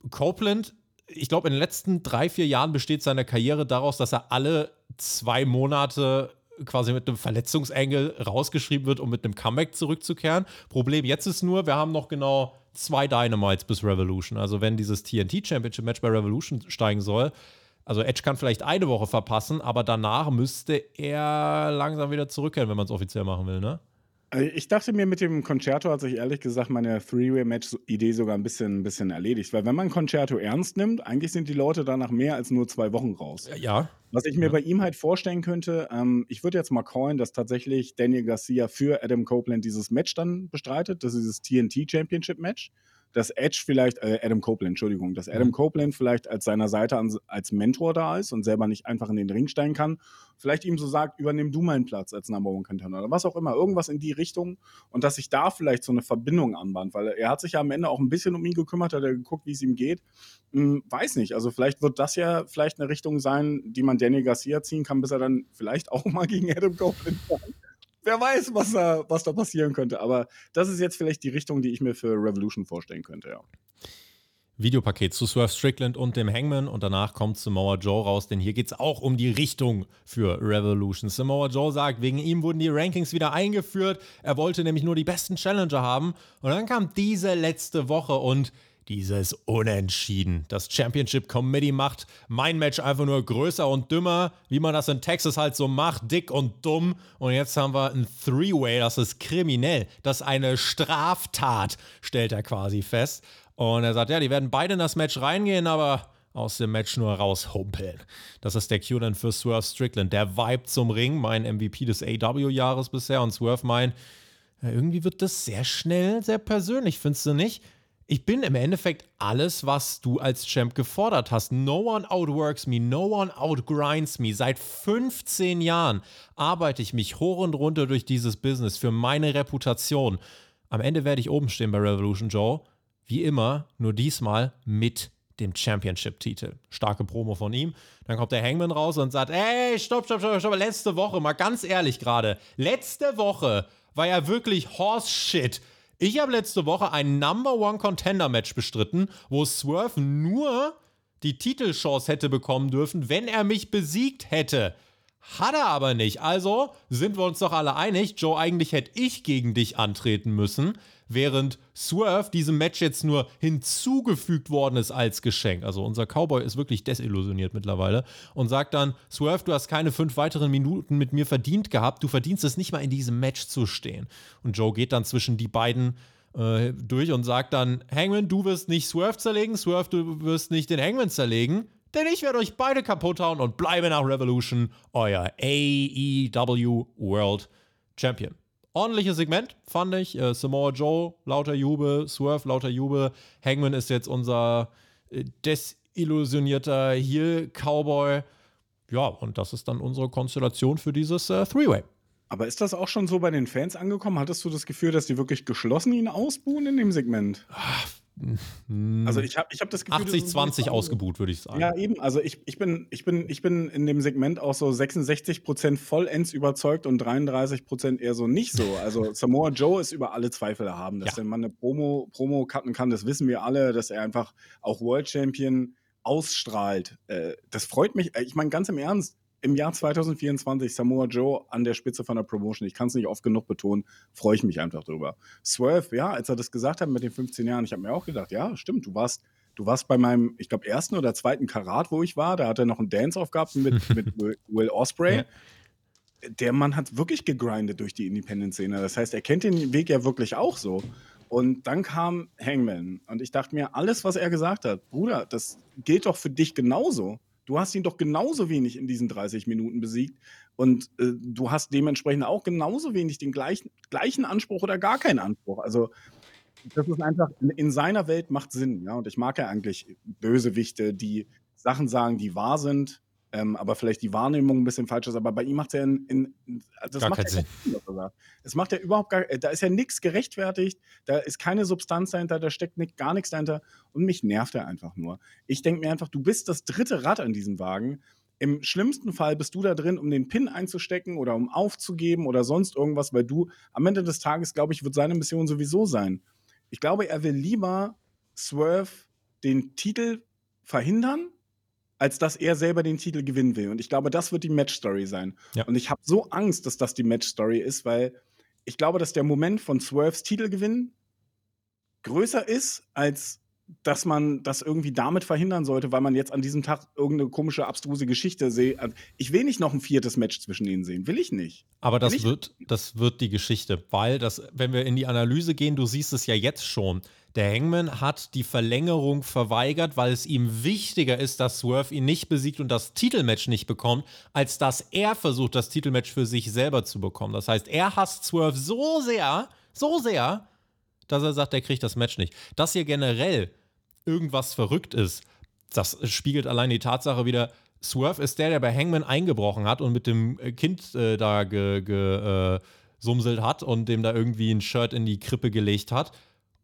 Copeland ich glaube, in den letzten drei, vier Jahren besteht seine Karriere daraus, dass er alle zwei Monate quasi mit einem Verletzungsengel rausgeschrieben wird, um mit einem Comeback zurückzukehren. Problem jetzt ist nur, wir haben noch genau zwei Dynamites bis Revolution. Also wenn dieses TNT Championship Match bei Revolution steigen soll, also Edge kann vielleicht eine Woche verpassen, aber danach müsste er langsam wieder zurückkehren, wenn man es offiziell machen will, ne? Also, ich dachte mir, mit dem Concerto hat sich ehrlich gesagt meine Three-Way-Match-Idee sogar ein bisschen, ein bisschen erledigt. Weil wenn man Concerto ernst nimmt, eigentlich sind die Leute da nach mehr als nur zwei Wochen raus. Ja. Was ich mir ja. bei ihm halt vorstellen könnte, ähm, ich würde jetzt mal callen, dass tatsächlich Daniel Garcia für Adam Copeland dieses Match dann bestreitet. Das ist dieses TNT Championship Match dass Edge vielleicht, äh, Adam Copeland, Entschuldigung, dass Adam mhm. Copeland vielleicht als seiner Seite an, als Mentor da ist und selber nicht einfach in den Ring steigen kann. Vielleicht ihm so sagt, übernimm du meinen Platz als Number One Contender oder was auch immer, irgendwas in die Richtung und dass sich da vielleicht so eine Verbindung anbahnt, weil er hat sich ja am Ende auch ein bisschen um ihn gekümmert, hat er geguckt, wie es ihm geht. Hm, weiß nicht, also vielleicht wird das ja vielleicht eine Richtung sein, die man Danny Garcia ziehen kann, bis er dann vielleicht auch mal gegen Adam Copeland [LAUGHS] kommt wer weiß, was da, was da passieren könnte. Aber das ist jetzt vielleicht die Richtung, die ich mir für Revolution vorstellen könnte, ja. Videopaket zu Swerve Strickland und dem Hangman und danach kommt Samoa Joe raus, denn hier geht es auch um die Richtung für Revolution. Samoa Joe sagt, wegen ihm wurden die Rankings wieder eingeführt. Er wollte nämlich nur die besten Challenger haben. Und dann kam diese letzte Woche und dieses Unentschieden. Das Championship Committee macht mein Match einfach nur größer und dümmer, wie man das in Texas halt so macht, dick und dumm. Und jetzt haben wir ein Three-Way, das ist kriminell. Das ist eine Straftat, stellt er quasi fest. Und er sagt, ja, die werden beide in das Match reingehen, aber aus dem Match nur raushumpeln. Das ist der Q dann für Swerve Strickland. Der Vibe zum Ring, mein MVP des AW-Jahres bisher. Und Swerve meint, ja, irgendwie wird das sehr schnell, sehr persönlich, findest du nicht? Ich bin im Endeffekt alles, was du als Champ gefordert hast. No one outworks me, no one outgrinds me. Seit 15 Jahren arbeite ich mich hoch und runter durch dieses Business für meine Reputation. Am Ende werde ich oben stehen bei Revolution Joe. Wie immer, nur diesmal mit dem Championship-Titel. Starke Promo von ihm. Dann kommt der Hangman raus und sagt: Ey, stopp, stopp, stopp, stopp. Letzte Woche, mal ganz ehrlich gerade. Letzte Woche war ja wirklich Horse Shit ich habe letzte Woche ein Number One Contender Match bestritten, wo Swerve nur die Titelchance hätte bekommen dürfen, wenn er mich besiegt hätte. Hat er aber nicht. Also sind wir uns doch alle einig, Joe, eigentlich hätte ich gegen dich antreten müssen während Swerve diesem Match jetzt nur hinzugefügt worden ist als Geschenk. Also unser Cowboy ist wirklich desillusioniert mittlerweile und sagt dann, Swerve, du hast keine fünf weiteren Minuten mit mir verdient gehabt, du verdienst es nicht mal in diesem Match zu stehen. Und Joe geht dann zwischen die beiden äh, durch und sagt dann, Hangman, du wirst nicht Swerve zerlegen, Swerve, du wirst nicht den Hangman zerlegen, denn ich werde euch beide kaputt hauen und bleibe nach Revolution euer AEW World Champion ordentliches Segment, fand ich. Äh, Samoa Joe, lauter Jubel, Swerve, lauter Jubel. Hangman ist jetzt unser äh, desillusionierter Heel-Cowboy. Ja, und das ist dann unsere Konstellation für dieses äh, Three-Way. Aber ist das auch schon so bei den Fans angekommen? Hattest du das Gefühl, dass die wirklich geschlossen ihn ausbuhen in dem Segment? Ach, also ich habe ich hab das Gefühl, 80, 20 ausgebuht, würde ich sagen. Ja, eben. Also ich, ich, bin, ich, bin, ich bin in dem Segment auch so 66% vollends überzeugt und 33% eher so nicht so. Also [LAUGHS] Samoa Joe ist über alle Zweifel erhaben, dass ja. der Mann eine Promo, Promo cutten kann, das wissen wir alle, dass er einfach auch World Champion ausstrahlt. Äh, das freut mich. Ich meine, ganz im Ernst, im Jahr 2024 Samoa Joe an der Spitze von der Promotion. Ich kann es nicht oft genug betonen, freue ich mich einfach drüber. Swerve, ja, als er das gesagt hat mit den 15 Jahren, ich habe mir auch gedacht, ja, stimmt, du warst, du warst bei meinem, ich glaube, ersten oder zweiten Karat, wo ich war, da hat er noch einen Dance-Off gehabt mit, [LAUGHS] mit Will Osprey. Ja. Der Mann hat wirklich gegrindet durch die Independent-Szene. Das heißt, er kennt den Weg ja wirklich auch so. Und dann kam Hangman und ich dachte mir, alles, was er gesagt hat, Bruder, das gilt doch für dich genauso. Du hast ihn doch genauso wenig in diesen 30 Minuten besiegt und äh, du hast dementsprechend auch genauso wenig den gleichen, gleichen Anspruch oder gar keinen Anspruch. Also das ist einfach, in seiner Welt macht Sinn, ja. Und ich mag ja eigentlich Bösewichte, die Sachen sagen, die wahr sind, ähm, aber vielleicht die Wahrnehmung ein bisschen falsch ist. Aber bei ihm macht es ja in, in das gar macht keinen Sinn. Sinn es macht ja überhaupt gar, da ist ja nichts gerechtfertigt, da ist keine Substanz dahinter, da steckt nicht, gar nichts dahinter und mich nervt er einfach nur. Ich denke mir einfach, du bist das dritte Rad an diesem Wagen. Im schlimmsten Fall bist du da drin, um den Pin einzustecken oder um aufzugeben oder sonst irgendwas, weil du am Ende des Tages, glaube ich, wird seine Mission sowieso sein. Ich glaube, er will lieber Swerve den Titel verhindern, als dass er selber den Titel gewinnen will. Und ich glaube, das wird die Match-Story sein. Ja. Und ich habe so Angst, dass das die Match-Story ist, weil ich glaube, dass der Moment von Swerves Titelgewinn größer ist, als dass man das irgendwie damit verhindern sollte, weil man jetzt an diesem Tag irgendeine komische, abstruse Geschichte. Also, ich will nicht noch ein viertes Match zwischen ihnen sehen. Will ich nicht. Aber das wird, das wird die Geschichte, weil das, wenn wir in die Analyse gehen, du siehst es ja jetzt schon. Der Hangman hat die Verlängerung verweigert, weil es ihm wichtiger ist, dass Swerve ihn nicht besiegt und das Titelmatch nicht bekommt, als dass er versucht, das Titelmatch für sich selber zu bekommen. Das heißt, er hasst Swerve so sehr, so sehr, dass er sagt, er kriegt das Match nicht. Dass hier generell irgendwas verrückt ist, das spiegelt allein die Tatsache wieder, Swerve ist der, der bei Hangman eingebrochen hat und mit dem Kind äh, da gesumselt ge, äh, hat und dem da irgendwie ein Shirt in die Krippe gelegt hat.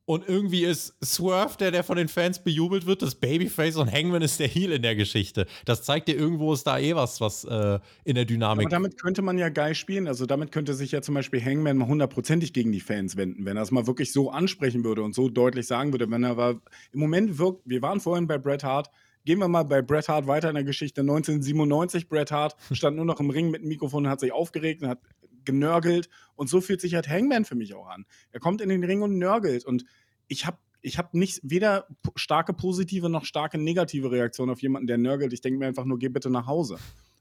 Und irgendwie ist Swerve der, der von den Fans bejubelt wird, das Babyface und Hangman ist der Heel in der Geschichte. Das zeigt dir irgendwo ist da eh was, was äh, in der Dynamik. Aber damit könnte man ja geil spielen. Also damit könnte sich ja zum Beispiel Hangman mal hundertprozentig gegen die Fans wenden, wenn er es mal wirklich so ansprechen würde und so deutlich sagen würde. Wenn er war, im Moment wirkt, wir waren vorhin bei Bret Hart, Gehen wir mal bei Bret Hart weiter in der Geschichte. 1997, Bret Hart stand nur noch im Ring mit dem Mikrofon und hat sich aufgeregt und hat genörgelt. Und so fühlt sich halt Hangman für mich auch an. Er kommt in den Ring und nörgelt. Und ich habe ich habe weder starke positive noch starke negative Reaktionen auf jemanden, der nörgelt. Ich denke mir einfach nur, geh bitte nach Hause.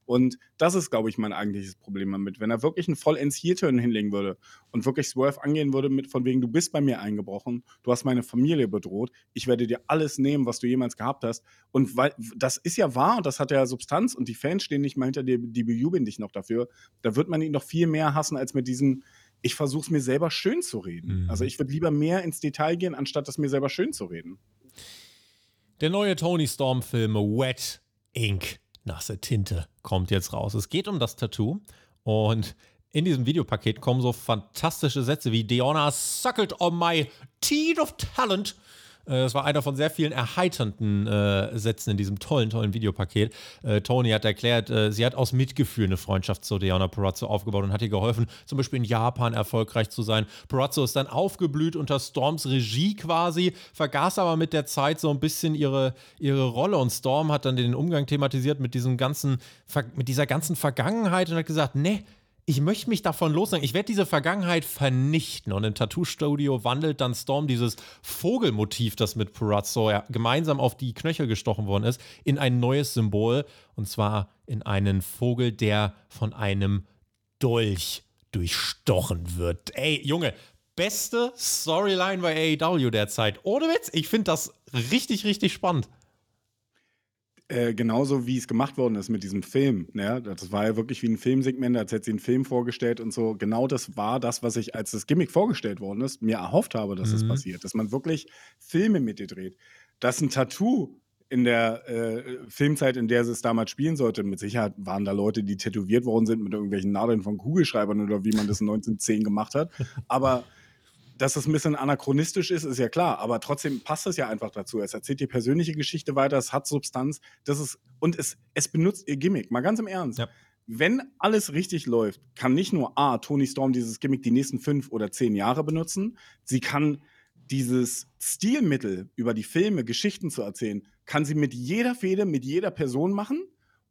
Und das ist, glaube ich, mein eigentliches Problem damit. Wenn er wirklich einen vollends Heel-Turn hinlegen würde und wirklich Swerve angehen würde mit von wegen, du bist bei mir eingebrochen, du hast meine Familie bedroht, ich werde dir alles nehmen, was du jemals gehabt hast. Und weil das ist ja wahr und das hat ja Substanz und die Fans stehen nicht mal hinter dir, die bejubeln dich noch dafür. Da wird man ihn noch viel mehr hassen als mit diesen ich versuche es mir selber schön zu reden. Mhm. Also ich würde lieber mehr ins Detail gehen, anstatt es mir selber schön zu reden. Der neue Tony Storm-Film Wet Ink nasse Tinte kommt jetzt raus. Es geht um das Tattoo und in diesem Videopaket kommen so fantastische Sätze wie Deonna suckled on my teeth of talent äh, das war einer von sehr vielen erheiternden äh, Sätzen in diesem tollen, tollen Videopaket. Äh, Tony hat erklärt, äh, sie hat aus Mitgefühl eine Freundschaft zu Diana Perazzo aufgebaut und hat ihr geholfen, zum Beispiel in Japan erfolgreich zu sein. Perazzo ist dann aufgeblüht unter Storms Regie quasi, vergaß aber mit der Zeit so ein bisschen ihre, ihre Rolle und Storm hat dann den Umgang thematisiert mit diesem ganzen, mit dieser ganzen Vergangenheit und hat gesagt, nee, ich möchte mich davon lossagen. Ich werde diese Vergangenheit vernichten. Und im Tattoo-Studio wandelt dann Storm dieses Vogelmotiv, das mit Purazzo ja, gemeinsam auf die Knöchel gestochen worden ist, in ein neues Symbol. Und zwar in einen Vogel, der von einem Dolch durchstochen wird. Ey, Junge, beste Storyline bei AEW derzeit. Ohne Witz, ich finde das richtig, richtig spannend. Äh, genauso wie es gemacht worden ist mit diesem Film. Ja? Das war ja wirklich wie ein Filmsegment, als hätte sie einen Film vorgestellt und so. Genau das war das, was ich, als das Gimmick vorgestellt worden ist, mir erhofft habe, dass es mhm. das passiert. Dass man wirklich Filme mit dir dreht. Dass ein Tattoo in der äh, Filmzeit, in der es damals spielen sollte, mit Sicherheit waren da Leute, die tätowiert worden sind mit irgendwelchen Nadeln von Kugelschreibern oder wie man das 1910 gemacht hat. Aber dass es ein bisschen anachronistisch ist, ist ja klar, aber trotzdem passt es ja einfach dazu. Es erzählt die persönliche Geschichte weiter, es hat Substanz, das ist, und es, es benutzt ihr Gimmick. Mal ganz im Ernst. Ja. Wenn alles richtig läuft, kann nicht nur A, Tony Storm dieses Gimmick die nächsten fünf oder zehn Jahre benutzen, sie kann dieses Stilmittel über die Filme, Geschichten zu erzählen, kann sie mit jeder Fehde, mit jeder Person machen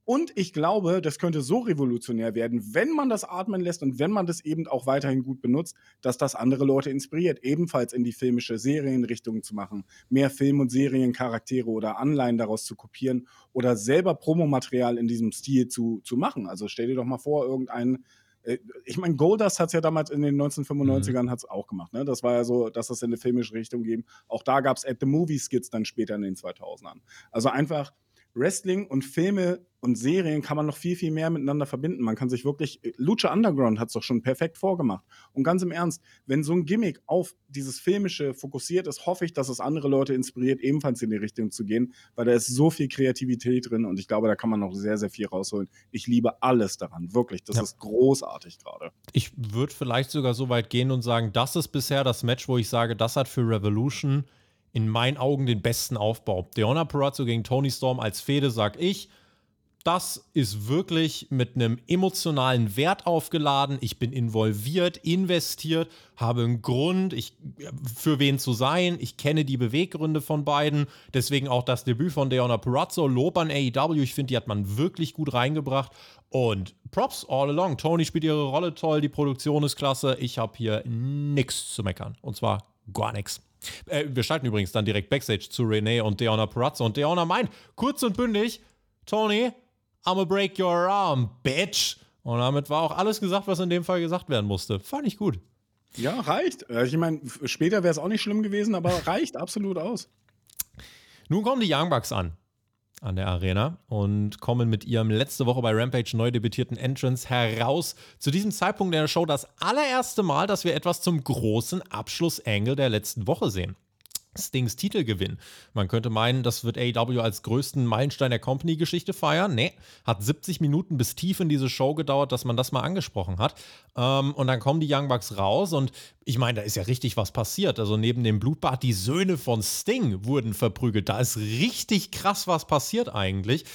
und ich glaube, das könnte so revolutionär werden, wenn man das atmen lässt und wenn man das eben auch weiterhin gut benutzt, dass das andere Leute inspiriert, ebenfalls in die filmische Serienrichtung zu machen, mehr Film- und Seriencharaktere oder Anleihen daraus zu kopieren oder selber Promomaterial in diesem Stil zu, zu machen. Also stell dir doch mal vor, irgendein Äh, ich meine, Goldust hat es ja damals in den 1995ern mhm. hat's auch gemacht. Ne? Das war ja so, dass das in eine filmische Richtung ging. Auch da gab es At the Movie Skits dann später in den 2000ern. Also einfach Wrestling und Filme und Serien kann man noch viel, viel mehr miteinander verbinden. Man kann sich wirklich, Lucha Underground hat es doch schon perfekt vorgemacht. Und ganz im Ernst, wenn so ein Gimmick auf dieses Filmische fokussiert ist, hoffe ich, dass es andere Leute inspiriert, ebenfalls in die Richtung zu gehen, weil da ist so viel Kreativität drin und ich glaube, da kann man noch sehr, sehr viel rausholen. Ich liebe alles daran, wirklich. Das ja. ist großartig gerade. Ich würde vielleicht sogar so weit gehen und sagen, das ist bisher das Match, wo ich sage, das hat für Revolution in meinen Augen den besten Aufbau. Deonna Purrazzo gegen Tony Storm als Fehde, sag ich. Das ist wirklich mit einem emotionalen Wert aufgeladen. Ich bin involviert, investiert, habe einen Grund, ich, für wen zu sein. Ich kenne die Beweggründe von beiden. Deswegen auch das Debüt von Deonna Purrazzo. Lob an AEW. Ich finde, die hat man wirklich gut reingebracht. Und Props all along. Tony spielt ihre Rolle toll, die Produktion ist klasse. Ich habe hier nichts zu meckern. Und zwar gar nichts. Äh, wir schalten übrigens dann direkt Backstage zu Renee und Deonna Purazzo. Und Deonna meint, kurz und bündig, Tony, I'ma break your arm, bitch. Und damit war auch alles gesagt, was in dem Fall gesagt werden musste. Fand ich gut. Ja, reicht. Äh, ich meine, später wäre es auch nicht schlimm gewesen, aber reicht absolut aus. Nun kommen die Young Bucks an an der Arena und kommen mit ihrem letzte Woche bei Rampage neu debütierten Entrance heraus. Zu diesem Zeitpunkt der Show das allererste Mal, dass wir etwas zum großen Abschluss-Angle der letzten Woche sehen. Stings Titelgewinn. Man könnte meinen, das wird AEW als größten Meilenstein der Company-Geschichte feiern. Nee, hat 70 Minuten bis tief in diese Show gedauert, dass man das mal angesprochen hat. Ähm, und dann kommen die Young Bucks raus und ich meine, da ist ja richtig was passiert. Also neben dem Blutbad, die Söhne von Sting wurden verprügelt. Da ist richtig krass was passiert eigentlich.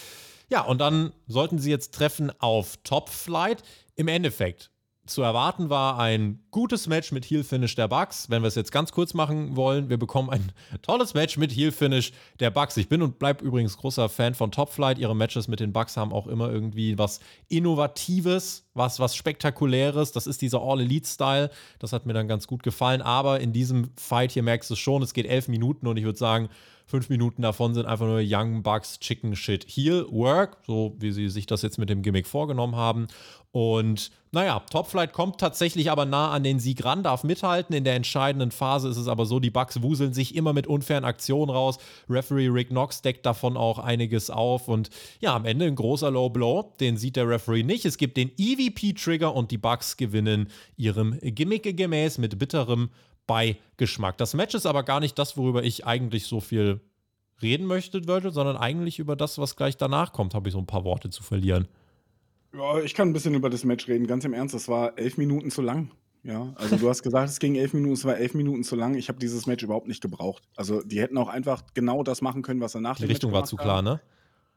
Ja, und dann sollten sie jetzt treffen auf Top Flight. Im Endeffekt zu erwarten war ein gutes Match mit Heel Finish der Bucks. Wenn wir es jetzt ganz kurz machen wollen, wir bekommen ein [LAUGHS] tolles Match mit Heel Finish der Bucks. Ich bin und bleibe übrigens großer Fan von Top Flight. Ihre Matches mit den Bucks haben auch immer irgendwie was Innovatives, was, was Spektakuläres. Das ist dieser All-Elite-Style. Das hat mir dann ganz gut gefallen. Aber in diesem Fight hier merkst du schon, es geht elf Minuten und ich würde sagen, Fünf Minuten davon sind einfach nur Young Bucks Chicken Shit Heel Work, so wie sie sich das jetzt mit dem Gimmick vorgenommen haben. Und naja, Top Flight kommt tatsächlich aber nah an den Sieg ran, darf mithalten. In der entscheidenden Phase ist es aber so, die Bucks wuseln sich immer mit unfairen Aktionen raus. Referee Rick Knox deckt davon auch einiges auf. Und ja, am Ende ein großer Low Blow. Den sieht der Referee nicht. Es gibt den EVP-Trigger und die Bucks gewinnen ihrem Gimmick gemäß mit bitterem Beigeschmack. Das Match ist aber gar nicht das, worüber ich eigentlich so viel reden möchte, Virgil, sondern eigentlich über das, was gleich danach kommt, habe ich so ein paar Worte zu verlieren. Ja, ich kann ein bisschen über das Match reden. Ganz im Ernst, das war elf Minuten zu lang. Ja, also du hast gesagt, es ging elf Minuten, es war elf Minuten zu lang. Ich habe dieses Match überhaupt nicht gebraucht. Also die hätten auch einfach genau das machen können, was danach Die Richtung war zu klar, ne?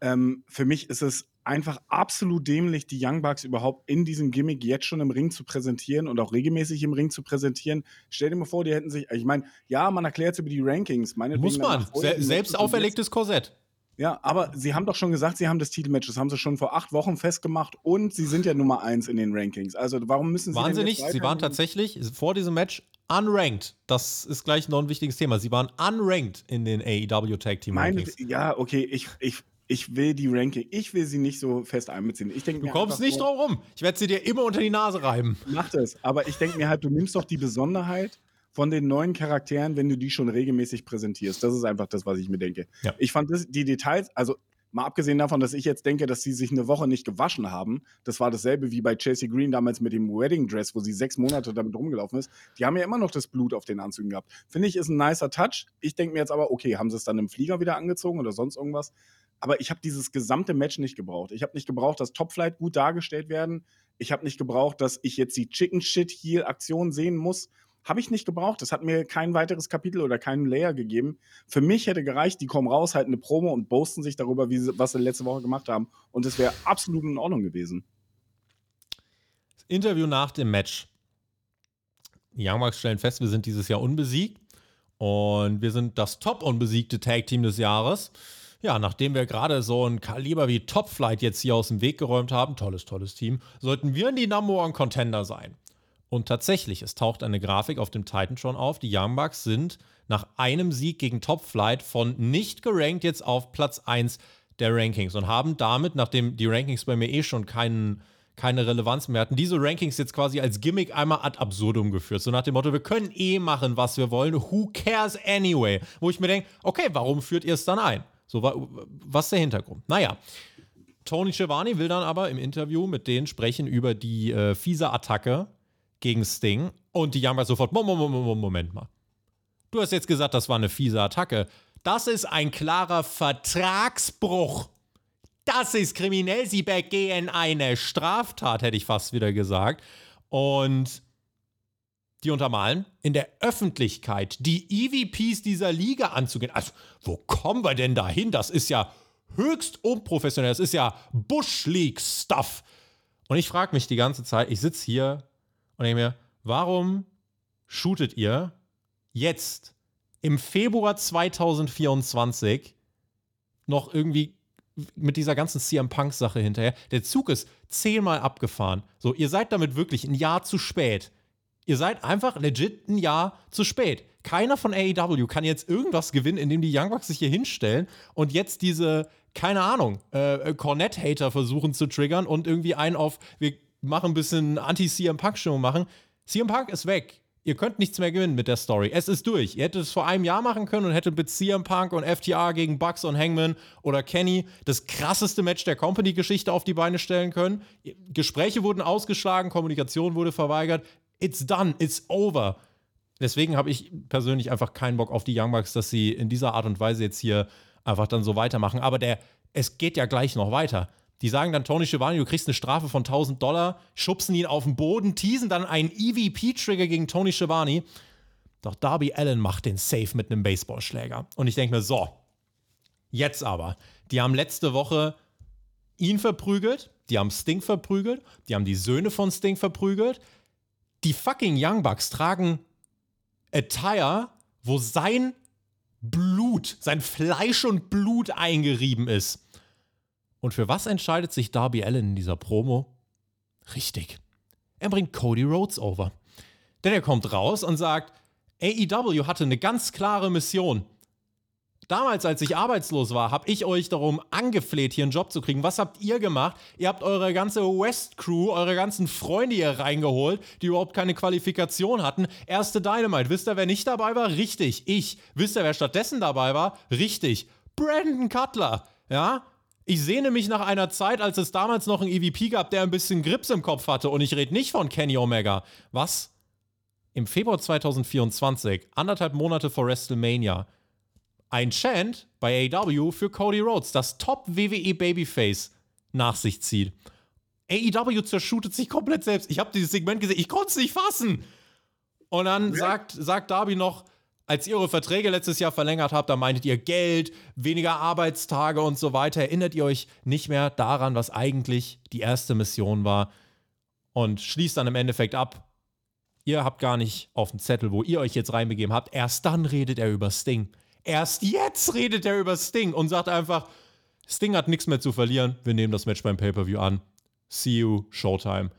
Ähm, für mich ist es einfach absolut dämlich, die Young Bucks überhaupt in diesem Gimmick jetzt schon im Ring zu präsentieren und auch regelmäßig im Ring zu präsentieren. Stell dir mal vor, die hätten sich, ich meine, ja, man erklärt über die Rankings. Muss man, Se selbst auferlegtes Korsett. Ja, aber sie haben doch schon gesagt, sie haben das Titelmatch, das haben sie schon vor acht Wochen festgemacht und sie sind ja Nummer eins in den Rankings. Also warum müssen sie. Waren sie nicht? Sie waren tatsächlich vor diesem Match unranked. Das ist gleich noch ein wichtiges Thema. Sie waren unranked in den AEW Tag Team Rankings. Ja, okay, ich, ich, ich will die Ranking, ich will sie nicht so fest einbeziehen. Ich denk du kommst nicht drum rum. Ich werde sie dir immer unter die Nase reiben. Mach das. Aber ich denke mir halt, du nimmst doch die Besonderheit von den neuen Charakteren, wenn du die schon regelmäßig präsentierst. Das ist einfach das, was ich mir denke. Ja. Ich fand das, die Details, also mal abgesehen davon, dass ich jetzt denke, dass sie sich eine Woche nicht gewaschen haben, das war dasselbe wie bei Chelsea Green damals mit dem Wedding Dress, wo sie sechs Monate damit rumgelaufen ist. Die haben ja immer noch das Blut auf den Anzügen gehabt. Finde ich, ist ein nicer Touch. Ich denke mir jetzt aber, okay, haben sie es dann im Flieger wieder angezogen oder sonst irgendwas? Aber ich habe dieses gesamte Match nicht gebraucht. Ich habe nicht gebraucht, dass Topflight gut dargestellt werden. Ich habe nicht gebraucht, dass ich jetzt die Chicken Shit Heal Aktion sehen muss. Habe ich nicht gebraucht. Das hat mir kein weiteres Kapitel oder keinen Layer gegeben. Für mich hätte gereicht, die kommen raus, halten eine Promo und boasten sich darüber, wie sie, was sie letzte Woche gemacht haben. Und es wäre absolut in Ordnung gewesen. Das Interview nach dem Match. Die Young Bucks stellen fest, wir sind dieses Jahr unbesiegt. Und wir sind das top unbesiegte Tag-Team des Jahres. Ja, nachdem wir gerade so ein Kaliber wie Top Flight jetzt hier aus dem Weg geräumt haben, tolles, tolles Team, sollten wir in die Number One Contender sein. Und tatsächlich, es taucht eine Grafik auf dem Titan schon auf. Die Young Bucks sind nach einem Sieg gegen Top Flight von nicht gerankt jetzt auf Platz 1 der Rankings und haben damit, nachdem die Rankings bei mir eh schon keinen keine Relevanz mehr hatten. Diese Rankings jetzt quasi als Gimmick einmal ad absurdum geführt. So nach dem Motto, wir können eh machen, was wir wollen. Who cares anyway? Wo ich mir denke, okay, warum führt ihr es dann ein? So, was ist der Hintergrund? Naja. Tony Schiavone will dann aber im Interview mit denen sprechen über die äh, fiese Attacke gegen Sting und die Young sofort, Moment, Moment mal. Du hast jetzt gesagt, das war eine fiese Attacke. Das ist ein klarer Vertragsbruch. Das ist kriminell. Sie begehen eine Straftat, hätte ich fast wieder gesagt. Und die untermalen, in der Öffentlichkeit die EVPs dieser Liga anzugehen. Also, wo kommen wir denn dahin? Das ist ja höchst unprofessionell. Das ist ja Bush League Stuff. Und ich frage mich die ganze Zeit, ich sitze hier und denke mir, warum shootet ihr jetzt im Februar 2024 noch irgendwie mit dieser ganzen CM Punk-Sache hinterher. Der Zug ist zehnmal abgefahren. So, ihr seid damit wirklich ein Jahr zu spät. Ihr seid einfach legit ein Jahr zu spät. Keiner von AEW kann jetzt irgendwas gewinnen, indem die Young Bucks sich hier hinstellen und jetzt diese, keine Ahnung, äh, Cornet-Hater versuchen zu triggern und irgendwie einen auf, wir machen ein bisschen Anti-CM Punk-Stimmung machen. CM Punk ist weg. Ihr könnt nichts mehr gewinnen mit der Story. Es ist durch. Ihr hättet es vor einem Jahr machen können und hättet mit CM Punk und FTR gegen Bucks und Hangman oder Kenny das krasseste Match der Company-Geschichte auf die Beine stellen können. Gespräche wurden ausgeschlagen, Kommunikation wurde verweigert. It's done, it's over. Deswegen habe ich persönlich einfach keinen Bock auf die Young Bucks, dass sie in dieser Art und Weise jetzt hier einfach dann so weitermachen. Aber der, es geht ja gleich noch weiter. Die sagen dann Tony Schiavone, du kriegst eine Strafe von 1000 Dollar, schubsen ihn auf den Boden, teasen dann einen EVP-Trigger gegen Tony Schiavone. Doch Darby Allen macht den Safe mit einem Baseballschläger. Und ich denke mir, so, jetzt aber. Die haben letzte Woche ihn verprügelt, die haben Sting verprügelt, die haben die Söhne von Sting verprügelt. Die fucking Young Bucks tragen Attire, wo sein Blut, sein Fleisch und Blut eingerieben ist. Und für was entscheidet sich Darby Allen in dieser Promo? Richtig. Er bringt Cody Rhodes over. Denn er kommt raus und sagt, AEW hatte eine ganz klare Mission. Damals, als ich arbeitslos war, habe ich euch darum angefleht, hier einen Job zu kriegen. Was habt ihr gemacht? Ihr habt eure ganze West Crew, eure ganzen Freunde hier reingeholt, die überhaupt keine Qualifikation hatten. Erste Dynamite. Wisst ihr, wer nicht dabei war? Richtig, ich. Wisst ihr, wer stattdessen dabei war? Richtig, Brandon Cutler. Ja, ich sehne mich nach einer Zeit, als es damals noch einen EVP gab, der ein bisschen Grips im Kopf hatte. Und ich rede nicht von Kenny Omega. Was? Im Februar 2024, anderthalb Monate vor WrestleMania, ein Chant bei AEW für Cody Rhodes, das Top-WWE Babyface, nach sich zieht. AEW zershootet sich komplett selbst. Ich habe dieses Segment gesehen, ich konnte es nicht fassen. Und dann ja. sagt, sagt Darby noch, als ihr eure Verträge letztes Jahr verlängert habt, da meintet ihr Geld, weniger Arbeitstage und so weiter. Erinnert ihr euch nicht mehr daran, was eigentlich die erste Mission war? Und schließt dann im Endeffekt ab. Ihr habt gar nicht auf dem Zettel, wo ihr euch jetzt reinbegeben habt. Erst dann redet er über Sting. Erst jetzt redet er über Sting und sagt einfach, Sting hat nichts mehr zu verlieren. Wir nehmen das Match beim Pay-Per-View an. See you, Showtime.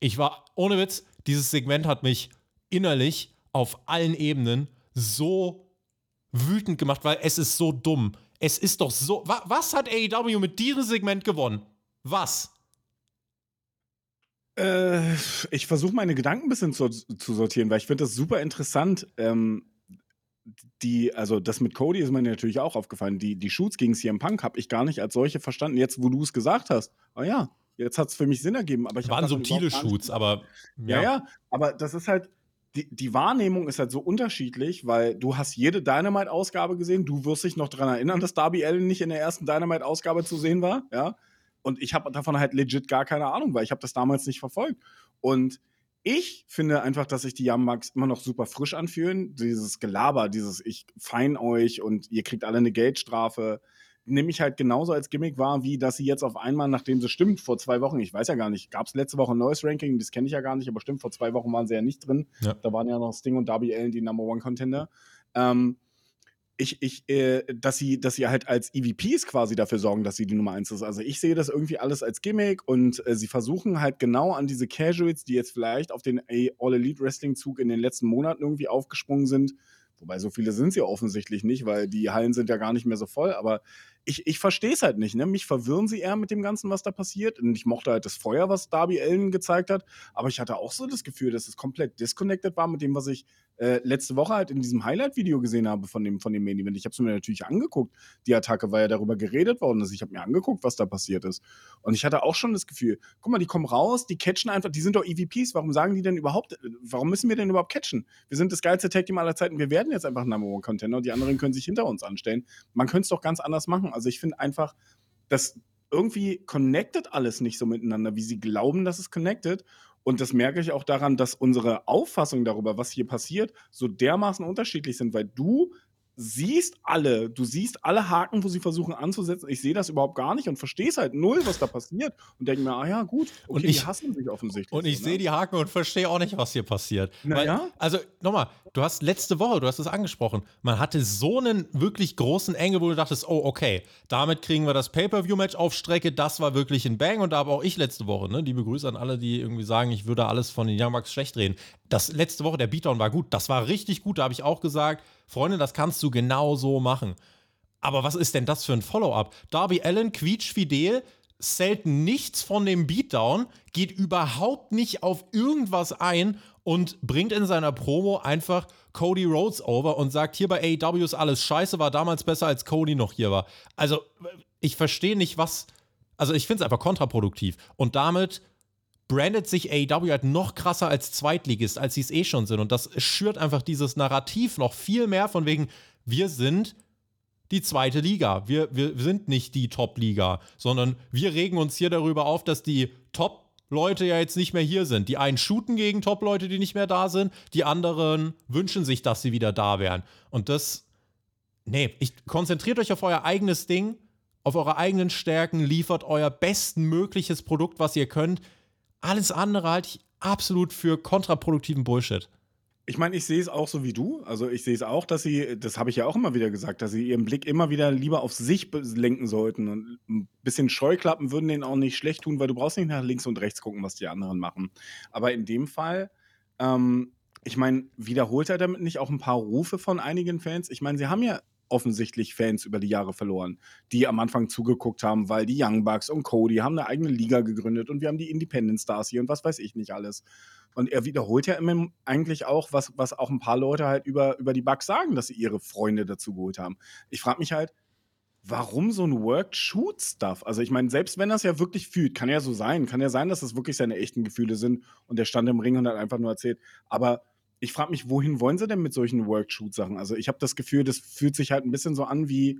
Ich war, ohne Witz, dieses Segment hat mich innerlich auf allen Ebenen so wütend gemacht, weil es ist so dumm. Es ist doch so. Wa was hat AEW mit diesem Segment gewonnen? Was? Äh, ich versuche meine Gedanken ein bisschen zu, zu sortieren, weil ich finde das super interessant. Ähm, die, also das mit Cody ist mir natürlich auch aufgefallen. Die, die Shoots gegen CM Punk habe ich gar nicht als solche verstanden. Jetzt, wo du es gesagt hast, oh ja, jetzt hat es für mich Sinn ergeben. Aber ich waren subtile Shoots, aber ja. ja, ja, aber das ist halt, die, die Wahrnehmung ist halt so unterschiedlich, weil du hast jede Dynamite-Ausgabe gesehen. Du wirst dich noch daran erinnern, dass Darby Allen nicht in der ersten Dynamite-Ausgabe zu sehen war, ja. Und ich habe davon halt legit gar keine Ahnung, weil ich habe das damals nicht verfolgt. Und ich finde einfach, dass sich die Bucks immer noch super frisch anfühlen. Dieses Gelaber, dieses ich fein euch und ihr kriegt alle eine Geldstrafe nehme ich halt genauso als Gimmick wahr, wie dass sie jetzt auf einmal, nachdem sie stimmt, vor zwei Wochen, ich weiß ja gar nicht, gab es letzte Woche ein neues Ranking, das kenne ich ja gar nicht, aber stimmt, vor zwei Wochen waren sie ja nicht drin. Ja. Da waren ja noch Sting und Darby Allen die Number One Contender. Ähm, ich, ich, äh, dass sie, dass sie halt als EVPs quasi dafür sorgen, dass sie die Nummer eins ist. Also ich sehe das irgendwie alles als Gimmick und äh, sie versuchen halt genau an diese Casuals, die jetzt vielleicht auf den All Elite Wrestling Zug in den letzten Monaten irgendwie aufgesprungen sind. Wobei so viele sind sie offensichtlich nicht, weil die Hallen sind ja gar nicht mehr so voll. Aber ich, ich verstehe es halt nicht. Ne? Mich verwirren sie eher mit dem Ganzen, was da passiert. Und ich mochte halt das Feuer, was Darby Allen gezeigt hat. Aber ich hatte auch so das Gefühl, dass es komplett disconnected war mit dem, was ich äh, letzte Woche halt in diesem Highlight-Video gesehen habe von dem, von dem Main Event. Ich habe es mir natürlich angeguckt. Die Attacke war ja darüber geredet worden. Also ich habe mir angeguckt, was da passiert ist. Und ich hatte auch schon das Gefühl, guck mal, die kommen raus, die catchen einfach, die sind doch EVPs. Warum sagen die denn überhaupt, warum müssen wir denn überhaupt catchen? Wir sind das geilste Tag Team aller Zeiten. Wir werden jetzt einfach Number One Contender die anderen können sich hinter uns anstellen. Man könnte es doch ganz anders machen. Also ich finde einfach, dass irgendwie connected alles nicht so miteinander, wie sie glauben, dass es connected. Und das merke ich auch daran, dass unsere Auffassung darüber, was hier passiert, so dermaßen unterschiedlich sind, weil du siehst alle, du siehst alle Haken, wo sie versuchen anzusetzen. Ich sehe das überhaupt gar nicht und verstehe es halt null, was da passiert und denke mir, ah ja, gut, okay, und ich, die hassen sich offensichtlich. Und ich so, ne? sehe die Haken und verstehe auch nicht, was hier passiert. Naja. also nochmal, du hast letzte Woche, du hast es angesprochen, man hatte so einen wirklich großen Engel, wo du dachtest, oh, okay, damit kriegen wir das Pay-Per-View-Match auf Strecke, das war wirklich ein Bang und da habe auch ich letzte Woche, ne, die Begrüße an alle, die irgendwie sagen, ich würde alles von den Young Bucks schlecht reden. Das letzte Woche, der Beatdown war gut, das war richtig gut, da habe ich auch gesagt, Freunde, das kannst du genau so machen. Aber was ist denn das für ein Follow-up? Darby Allen quietschfidel, zählt nichts von dem Beatdown, geht überhaupt nicht auf irgendwas ein und bringt in seiner Promo einfach Cody Rhodes over und sagt, hier bei AEW ist alles scheiße, war damals besser, als Cody noch hier war. Also, ich verstehe nicht, was. Also, ich finde es einfach kontraproduktiv. Und damit brandet sich AEW halt noch krasser als Zweitligist, als sie es eh schon sind. Und das schürt einfach dieses Narrativ noch viel mehr von wegen, wir sind die zweite Liga. Wir, wir sind nicht die Top-Liga, sondern wir regen uns hier darüber auf, dass die Top-Leute ja jetzt nicht mehr hier sind. Die einen shooten gegen Top-Leute, die nicht mehr da sind, die anderen wünschen sich, dass sie wieder da wären. Und das, nee, ich, konzentriert euch auf euer eigenes Ding, auf eure eigenen Stärken, liefert euer bestmögliches Produkt, was ihr könnt. Alles andere halte ich absolut für kontraproduktiven Bullshit. Ich meine, ich sehe es auch so wie du. Also ich sehe es auch, dass sie, das habe ich ja auch immer wieder gesagt, dass sie ihren Blick immer wieder lieber auf sich lenken sollten. Und ein bisschen Scheuklappen würden denen auch nicht schlecht tun, weil du brauchst nicht nach links und rechts gucken, was die anderen machen. Aber in dem Fall, ähm, ich meine, wiederholt er damit nicht auch ein paar Rufe von einigen Fans? Ich meine, sie haben ja offensichtlich Fans über die Jahre verloren, die am Anfang zugeguckt haben, weil die Young Bucks und Cody haben eine eigene Liga gegründet und wir haben die Independent Stars hier und was weiß ich nicht alles. Und er wiederholt ja immer eigentlich auch, was, was auch ein paar Leute halt über, über die Bucks sagen, dass sie ihre Freunde dazu geholt haben. Ich frage mich halt, warum so ein Work-Shoot-Stuff? Also ich meine, selbst wenn es ja wirklich fühlt, kann ja so sein, kann ja sein, dass das wirklich seine echten Gefühle sind und der stand im Ring und hat einfach nur erzählt. Aber ich frage mich, wohin wollen sie denn mit solchen Workshoot-Sachen? Also ich habe das Gefühl, das fühlt sich halt ein bisschen so an wie,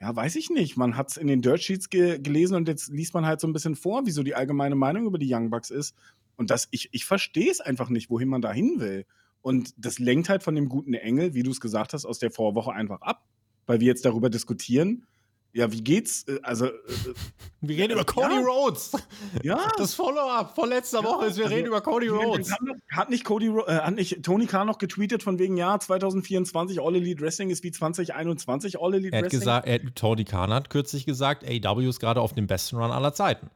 ja, weiß ich nicht. Man hat es in den Dirt Sheets ge gelesen und jetzt liest man halt so ein bisschen vor, wie so die allgemeine Meinung über die Young Bucks ist. Und das, ich, ich verstehe es einfach nicht, wohin man da hin will. Und das lenkt halt von dem guten Engel, wie du es gesagt hast, aus der Vorwoche einfach ab. Weil wir jetzt darüber diskutieren, ja, wie geht's? Äh, also, äh, äh, wir reden über Cody ja. Rhodes. Ja. [LAUGHS] Das Follow-up von letzter ja, Woche ist, wir also, reden über Cody Rhodes. Hat nicht, Cody, äh, hat nicht Tony Khan noch getweetet von wegen, ja, 2024 All Elite Wrestling ist wie 2021 All Elite er hat Wrestling? Gesagt, er, Tony Khan hat kürzlich gesagt, AW ist gerade auf dem besten Run aller Zeiten.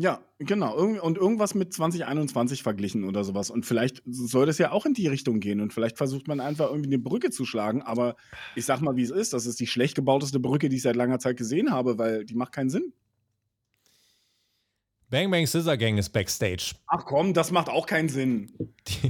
Ja, genau. Und irgendwas mit 2021 verglichen oder sowas. Und vielleicht soll das ja auch in die Richtung gehen. Und vielleicht versucht man einfach irgendwie eine Brücke zu schlagen. Aber ich sag mal, wie es ist. Das ist die schlecht gebauteste Brücke, die ich seit langer Zeit gesehen habe, weil die macht keinen Sinn. Bang Bang Scissor Gang ist Backstage. Ach komm, das macht auch keinen Sinn.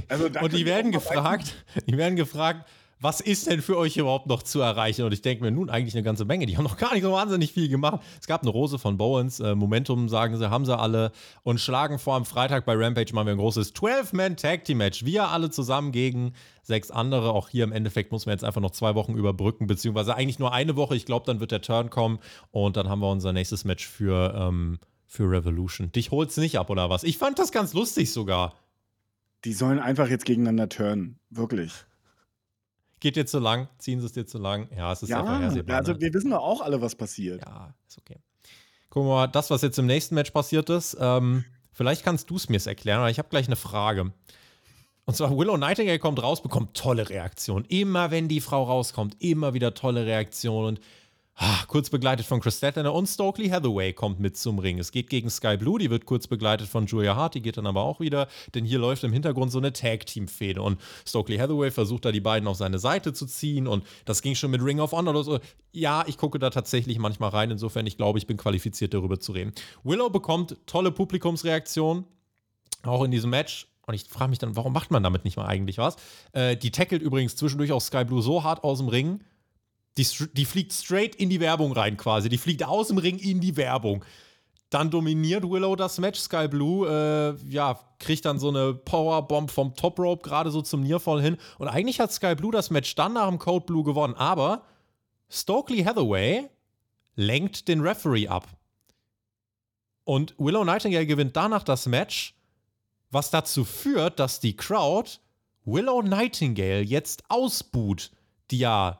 Also, [LAUGHS] und die werden gefragt, die werden gefragt, was ist denn für euch überhaupt noch zu erreichen? Und ich denke mir, nun eigentlich eine ganze Menge. Die haben noch gar nicht so wahnsinnig viel gemacht. Es gab eine Rose von Bowens, äh, Momentum sagen sie, haben sie alle und schlagen vor am Freitag bei Rampage machen wir ein großes 12-Man-Tag-Team-Match. Wir alle zusammen gegen sechs andere. Auch hier im Endeffekt muss man jetzt einfach noch zwei Wochen überbrücken, beziehungsweise eigentlich nur eine Woche. Ich glaube, dann wird der Turn kommen und dann haben wir unser nächstes Match für, ähm, für Revolution. Dich holt's nicht ab, oder was? Ich fand das ganz lustig sogar. Die sollen einfach jetzt gegeneinander turnen. Wirklich geht dir zu lang, ziehen sie es dir zu lang. Ja, es ist ja, ja vorhersehbar. Also ne? wir wissen doch auch alle, was passiert. Ja, ist okay. Gucken wir mal, das, was jetzt im nächsten Match passiert ist, ähm, vielleicht kannst du es mir erklären, aber ich habe gleich eine Frage. Und zwar Willow Nightingale kommt raus, bekommt tolle Reaktion. Immer wenn die Frau rauskommt, immer wieder tolle Reaktion. Und kurz begleitet von Chris Statlander und Stokely Hathaway kommt mit zum Ring. Es geht gegen Sky Blue, die wird kurz begleitet von Julia Hart, die geht dann aber auch wieder, denn hier läuft im Hintergrund so eine Tag-Team-Fehde und Stokely Hathaway versucht da die beiden auf seine Seite zu ziehen und das ging schon mit Ring of Honor oder so. Ja, ich gucke da tatsächlich manchmal rein, insofern ich glaube, ich bin qualifiziert darüber zu reden. Willow bekommt tolle Publikumsreaktion, auch in diesem Match. Und ich frage mich dann, warum macht man damit nicht mal eigentlich was? Äh, die tackelt übrigens zwischendurch auch Sky Blue so hart aus dem Ring, die, die fliegt straight in die Werbung rein quasi. Die fliegt aus dem Ring in die Werbung. Dann dominiert Willow das Match. Sky Blue, äh, ja, kriegt dann so eine Powerbomb vom Top Rope gerade so zum Nearfall hin. Und eigentlich hat Sky Blue das Match dann nach dem Code Blue gewonnen. Aber Stokely Hathaway lenkt den Referee ab. Und Willow Nightingale gewinnt danach das Match, was dazu führt, dass die Crowd Willow Nightingale jetzt ausbuht, die ja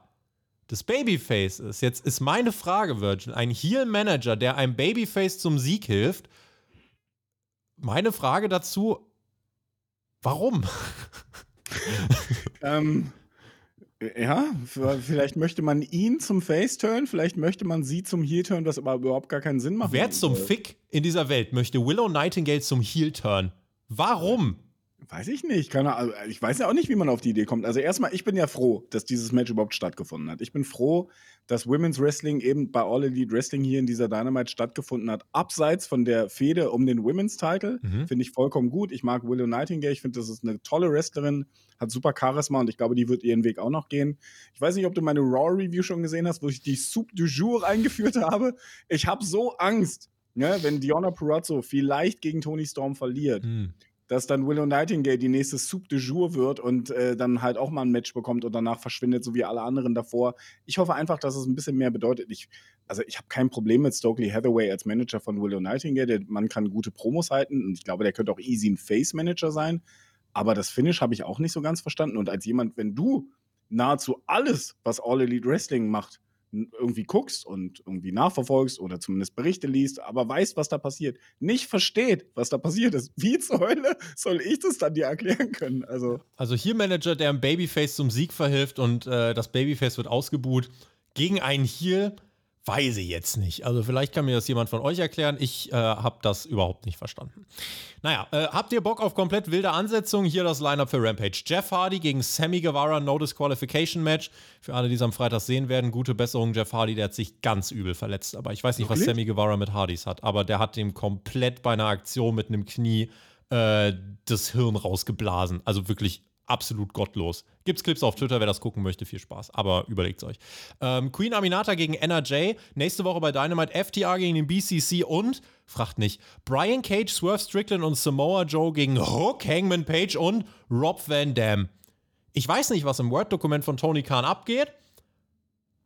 das Babyface ist. Jetzt ist meine Frage, Virgin, ein Heel-Manager, der einem Babyface zum Sieg hilft. Meine Frage dazu, warum? [LAUGHS] ähm, ja, vielleicht möchte man ihn zum Face-Turn, vielleicht möchte man sie zum Heel-Turn, was aber überhaupt gar keinen Sinn macht. Wer zum Fick in dieser Welt möchte Willow Nightingale zum Heel-Turn? Warum? Weiß ich nicht. Keine Ahnung. Ich weiß ja auch nicht, wie man auf die Idee kommt. Also erstmal, ich bin ja froh, dass dieses Match überhaupt stattgefunden hat. Ich bin froh, dass Women's Wrestling eben bei All Elite Wrestling hier in dieser Dynamite stattgefunden hat. Abseits von der Fehde um den Women's Title. Mhm. Finde ich vollkommen gut. Ich mag Willow Nightingale. Ich finde, das ist eine tolle Wrestlerin. Hat super Charisma und ich glaube, die wird ihren Weg auch noch gehen. Ich weiß nicht, ob du meine Raw Review schon gesehen hast, wo ich die Soup du Jour [LAUGHS] eingeführt habe. Ich habe so Angst, ne, wenn Diona Purazzo vielleicht gegen Tony Storm verliert. Mhm dass dann Willow Nightingale die nächste Soup de Jour wird und äh, dann halt auch mal ein Match bekommt und danach verschwindet, so wie alle anderen davor. Ich hoffe einfach, dass es ein bisschen mehr bedeutet. Ich, also ich habe kein Problem mit Stokely Hathaway als Manager von Willow Nightingale. Mann kann gute Promos halten und ich glaube, der könnte auch easy ein Face-Manager sein. Aber das Finish habe ich auch nicht so ganz verstanden. Und als jemand, wenn du nahezu alles, was All Elite Wrestling macht, irgendwie guckst und irgendwie nachverfolgst oder zumindest Berichte liest, aber weißt, was da passiert, nicht versteht, was da passiert ist. Wie zur Hölle soll ich das dann dir erklären können? Also, also hier Manager, der einem Babyface zum Sieg verhilft und äh, das Babyface wird ausgebuht gegen einen Heel, Weiß ich jetzt nicht. Also vielleicht kann mir das jemand von euch erklären. Ich äh, habe das überhaupt nicht verstanden. Naja, äh, habt ihr Bock auf komplett wilde Ansetzungen? Hier das Lineup für Rampage. Jeff Hardy gegen Sammy Guevara, No Disqualification Match. Für alle, die es am Freitag sehen werden, gute Besserung. Jeff Hardy, der hat sich ganz übel verletzt. Aber ich weiß nicht, Wirklich? was Sammy Guevara mit Hardys hat. Aber der hat dem komplett bei einer Aktion mit einem Knie äh, das Hirn rausgeblasen. Also wirklich absolut gottlos. Gibt's Clips auf Twitter, wer das gucken möchte, viel Spaß. Aber überlegt's euch. Ähm, Queen Aminata gegen NRJ. Nächste Woche bei Dynamite FTR gegen den BCC und, fragt nicht, Brian Cage, Swerve Strickland und Samoa Joe gegen Hook, Hangman Page und Rob Van Dam. Ich weiß nicht, was im Word-Dokument von Tony Khan abgeht,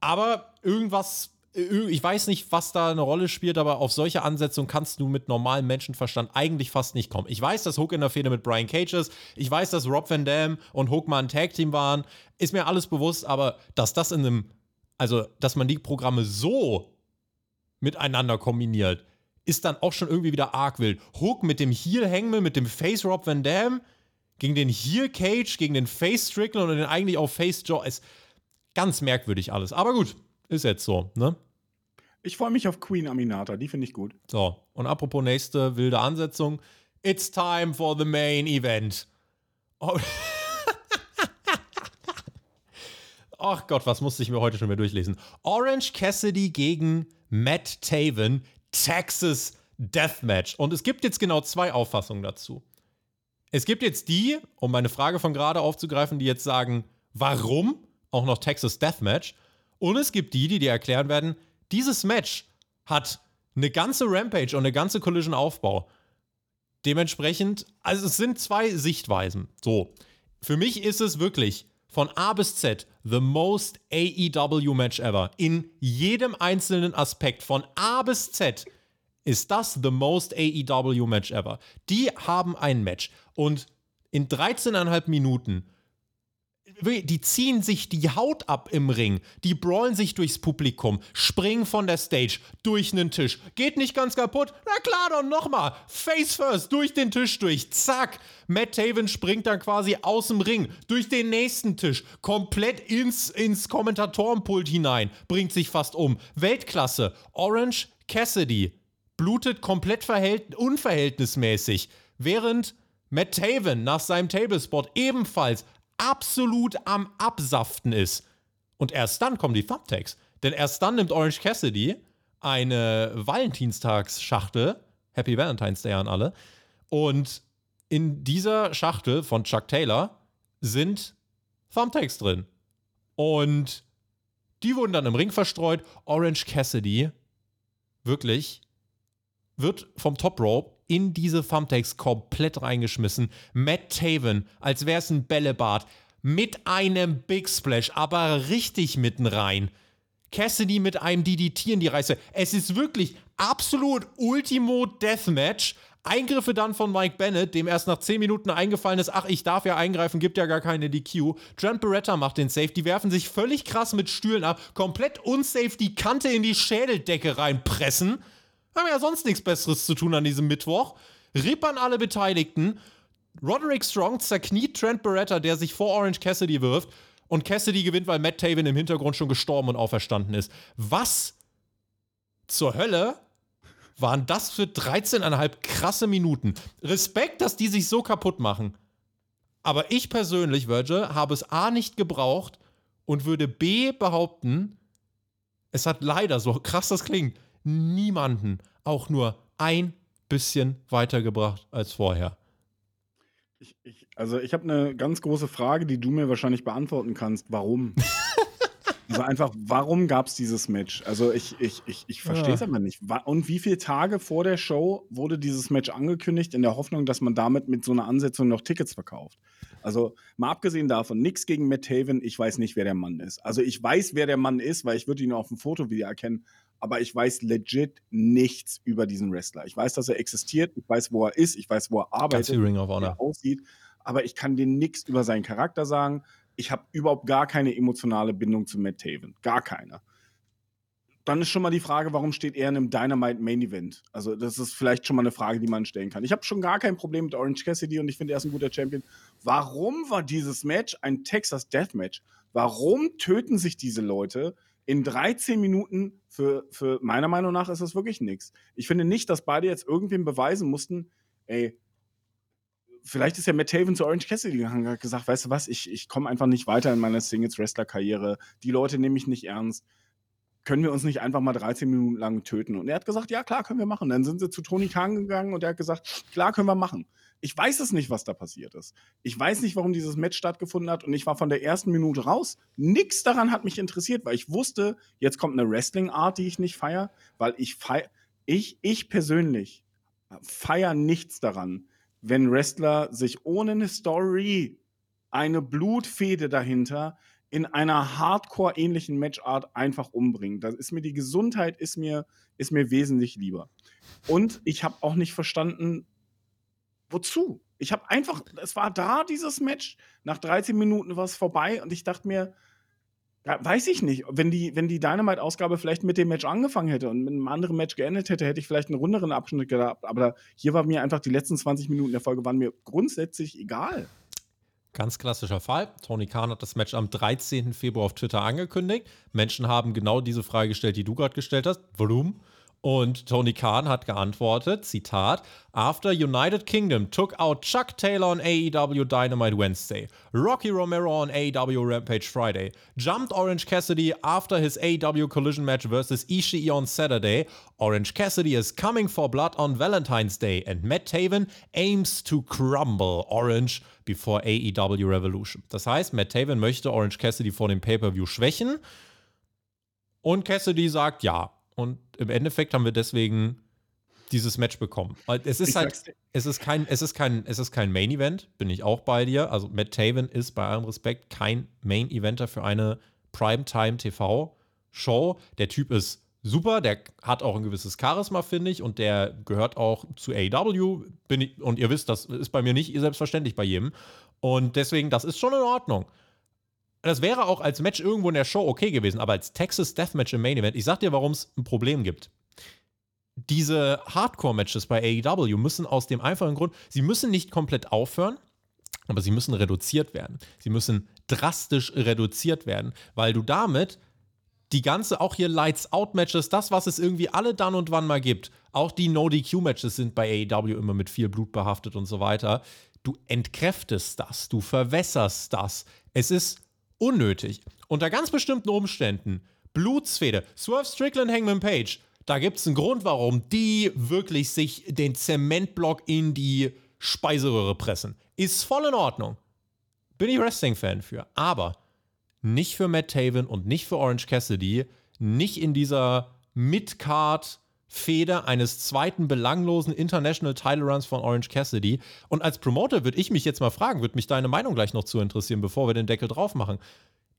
aber irgendwas ich weiß nicht, was da eine Rolle spielt, aber auf solche Ansetzungen kannst du mit normalem Menschenverstand eigentlich fast nicht kommen. Ich weiß, dass Hook in der Fehde mit Brian Cage ist. Ich weiß, dass Rob Van Dam und Hook mal ein Tag-Team waren. Ist mir alles bewusst, aber dass das in einem, also, dass man die Programme so miteinander kombiniert, ist dann auch schon irgendwie wieder arg wild. Hook mit dem Heel Hangman, mit dem Face Rob Van Dam, gegen den Heel Cage, gegen den Face Strickland und den eigentlich auch Face Joe. Ist ganz merkwürdig alles. Aber gut, ist jetzt so, ne? Ich freue mich auf Queen Aminata, die finde ich gut. So, und apropos nächste wilde Ansetzung. It's time for the main event. Oh. [LAUGHS] Ach Gott, was musste ich mir heute schon wieder durchlesen? Orange Cassidy gegen Matt Taven, Texas Deathmatch. Und es gibt jetzt genau zwei Auffassungen dazu. Es gibt jetzt die, um meine Frage von gerade aufzugreifen, die jetzt sagen, warum auch noch Texas Deathmatch? Und es gibt die, die dir erklären werden, dieses Match hat eine ganze Rampage und eine ganze Collision-Aufbau. Dementsprechend, also es sind zwei Sichtweisen. So, für mich ist es wirklich von A bis Z the most AEW Match ever. In jedem einzelnen Aspekt, von A bis Z, ist das the most AEW Match ever. Die haben ein Match und in 13,5 Minuten die ziehen sich die Haut ab im Ring, die brawlen sich durchs Publikum, springen von der Stage, durch einen Tisch, geht nicht ganz kaputt, na klar, doch nochmal, face first, durch den Tisch durch, zack, Matt Taven springt dann quasi aus dem Ring, durch den nächsten Tisch, komplett ins, ins Kommentatorenpult hinein, bringt sich fast um, Weltklasse, Orange Cassidy, blutet komplett unverhältnismäßig, während Matt Taven nach seinem Tablespot ebenfalls absolut am Absaften ist. Und erst dann kommen die Thumbtacks. Denn erst dann nimmt Orange Cassidy eine Valentinstagsschachtel, Happy Valentine's Day an alle, und in dieser Schachtel von Chuck Taylor sind Thumbtacks drin. Und die wurden dann im Ring verstreut. Orange Cassidy, wirklich, wird vom Top Rope in diese Thumbtacks komplett reingeschmissen. Matt Taven, als wäre es ein Bällebad, mit einem Big Splash, aber richtig mitten rein. Cassidy mit einem DDT in die Reiße. Es ist wirklich absolut Ultimo Deathmatch. Eingriffe dann von Mike Bennett, dem erst nach 10 Minuten eingefallen ist, ach, ich darf ja eingreifen, gibt ja gar keine DQ. Trent Beretta macht den Safe, die werfen sich völlig krass mit Stühlen ab, komplett unsafe die Kante in die Schädeldecke reinpressen. Haben ja sonst nichts Besseres zu tun an diesem Mittwoch. Rippern alle Beteiligten. Roderick Strong zerkniet Trent Beretta, der sich vor Orange Cassidy wirft. Und Cassidy gewinnt, weil Matt Taven im Hintergrund schon gestorben und auferstanden ist. Was zur Hölle waren das für 13,5 krasse Minuten? Respekt, dass die sich so kaputt machen. Aber ich persönlich, Virgil, habe es A nicht gebraucht und würde B behaupten, es hat leider, so krass das klingt, niemanden auch nur ein bisschen weitergebracht als vorher. Ich, ich, also ich habe eine ganz große Frage, die du mir wahrscheinlich beantworten kannst. Warum? [LAUGHS] also einfach, warum gab es dieses Match? Also ich, ich, ich, ich verstehe es ja. aber nicht. Und wie viele Tage vor der Show wurde dieses Match angekündigt, in der Hoffnung, dass man damit mit so einer Ansetzung noch Tickets verkauft? Also mal abgesehen davon, nichts gegen Matt Haven, ich weiß nicht, wer der Mann ist. Also ich weiß, wer der Mann ist, weil ich würde ihn auf dem Foto wieder erkennen, aber ich weiß legit nichts über diesen Wrestler. Ich weiß, dass er existiert, ich weiß, wo er ist, ich weiß, wo er arbeitet, wie er aussieht, aber ich kann dir nichts über seinen Charakter sagen. Ich habe überhaupt gar keine emotionale Bindung zu Matt Taven. Gar keine. Dann ist schon mal die Frage, warum steht er in einem Dynamite Main Event? Also, das ist vielleicht schon mal eine Frage, die man stellen kann. Ich habe schon gar kein Problem mit Orange Cassidy und ich finde, er ist ein guter Champion. Warum war dieses Match ein Texas Death Match? Warum töten sich diese Leute? In 13 Minuten, für, für meiner Meinung nach ist das wirklich nichts. Ich finde nicht, dass beide jetzt irgendwem beweisen mussten, ey, vielleicht ist ja Matt Taven zu Orange Cassidy gegangen und hat gesagt, weißt du was, ich, ich komme einfach nicht weiter in meiner Singles-Wrestler-Karriere. Die Leute nehmen mich nicht ernst. Können wir uns nicht einfach mal 13 Minuten lang töten? Und er hat gesagt, ja, klar, können wir machen. Dann sind sie zu Tony Khan gegangen und er hat gesagt, klar, können wir machen. Ich weiß es nicht, was da passiert ist. Ich weiß nicht, warum dieses Match stattgefunden hat und ich war von der ersten Minute raus. Nichts daran hat mich interessiert, weil ich wusste, jetzt kommt eine Wrestling-Art, die ich nicht feiere, weil ich feier, ich, ich persönlich feiere nichts daran, wenn Wrestler sich ohne eine Story, eine Blutfede dahinter in einer Hardcore-ähnlichen Matchart einfach umbringen. Da ist mir die Gesundheit ist mir, ist mir wesentlich lieber. Und ich habe auch nicht verstanden, wozu? Ich habe einfach, es war da, dieses Match. Nach 13 Minuten war es vorbei und ich dachte mir, ja, weiß ich nicht, wenn die, wenn die Dynamite-Ausgabe vielleicht mit dem Match angefangen hätte und mit einem anderen Match geendet hätte, hätte ich vielleicht einen runderen Abschnitt gehabt. Aber hier war mir einfach die letzten 20 Minuten der Folge waren mir grundsätzlich egal. Ganz klassischer Fall. Tony Khan hat das Match am 13. Februar auf Twitter angekündigt. Menschen haben genau diese Frage gestellt, die du gerade gestellt hast. Warum? Und Tony Khan hat geantwortet, Zitat, After United Kingdom took out Chuck Taylor on AEW Dynamite Wednesday, Rocky Romero on AEW Rampage Friday, jumped Orange Cassidy after his AEW collision match versus Ishii on Saturday, Orange Cassidy is coming for blood on Valentine's Day, and Matt Taven aims to crumble Orange before AEW Revolution. Das heißt, Matt Taven möchte Orange Cassidy vor dem Pay-Per-View schwächen und Cassidy sagt ja. Und im Endeffekt haben wir deswegen dieses Match bekommen. Es ist ich halt, es ist kein, es ist kein, es ist kein Main Event, bin ich auch bei dir. Also Matt Taven ist bei allem Respekt kein Main Eventer für eine Primetime TV Show. Der Typ ist super, der hat auch ein gewisses Charisma, finde ich, und der gehört auch zu AEW. Bin ich, und ihr wisst, das ist bei mir nicht selbstverständlich bei jedem. Und deswegen, das ist schon in Ordnung. Das wäre auch als Match irgendwo in der Show okay gewesen, aber als Texas Deathmatch im Main Event, ich sag dir, warum es ein Problem gibt. Diese Hardcore-Matches bei AEW müssen aus dem einfachen Grund, sie müssen nicht komplett aufhören, aber sie müssen reduziert werden. Sie müssen drastisch reduziert werden, weil du damit die ganze, auch hier Lights-Out-Matches, das, was es irgendwie alle dann und wann mal gibt, auch die No-DQ-Matches sind bei AEW immer mit viel Blut behaftet und so weiter. Du entkräftest das, du verwässerst das. Es ist unnötig. Unter ganz bestimmten Umständen, Blutsfede, Swerve Strickland, Hangman Page, da gibt es einen Grund, warum die wirklich sich den Zementblock in die Speiseröhre pressen. Ist voll in Ordnung. Bin ich Wrestling-Fan für. Aber nicht für Matt Taven und nicht für Orange Cassidy, nicht in dieser Mid-Card Feder eines zweiten belanglosen International Title Runs von Orange Cassidy. Und als Promoter würde ich mich jetzt mal fragen, würde mich deine Meinung gleich noch zu interessieren, bevor wir den Deckel drauf machen.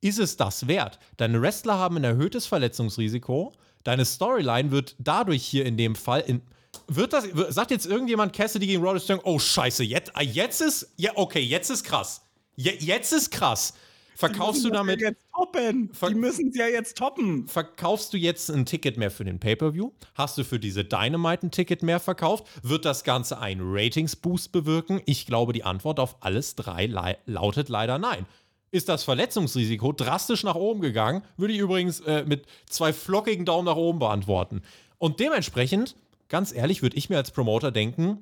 Ist es das wert? Deine Wrestler haben ein erhöhtes Verletzungsrisiko. Deine Storyline wird dadurch hier in dem Fall in, wird das, sagt jetzt irgendjemand Cassidy gegen Roderick Strong, oh scheiße, jetzt, ah, jetzt ist, ja, okay, jetzt ist krass. Je, jetzt ist krass. Verkaufst du damit. Ja jetzt toppen. Die müssen es ja jetzt toppen. Verkaufst du jetzt ein Ticket mehr für den Pay-Per-View? Hast du für diese Dynamite ein Ticket mehr verkauft? Wird das Ganze einen Ratings-Boost bewirken? Ich glaube, die Antwort auf alles drei lautet leider nein. Ist das Verletzungsrisiko drastisch nach oben gegangen? Würde ich übrigens äh, mit zwei flockigen Daumen nach oben beantworten. Und dementsprechend, ganz ehrlich, würde ich mir als Promoter denken,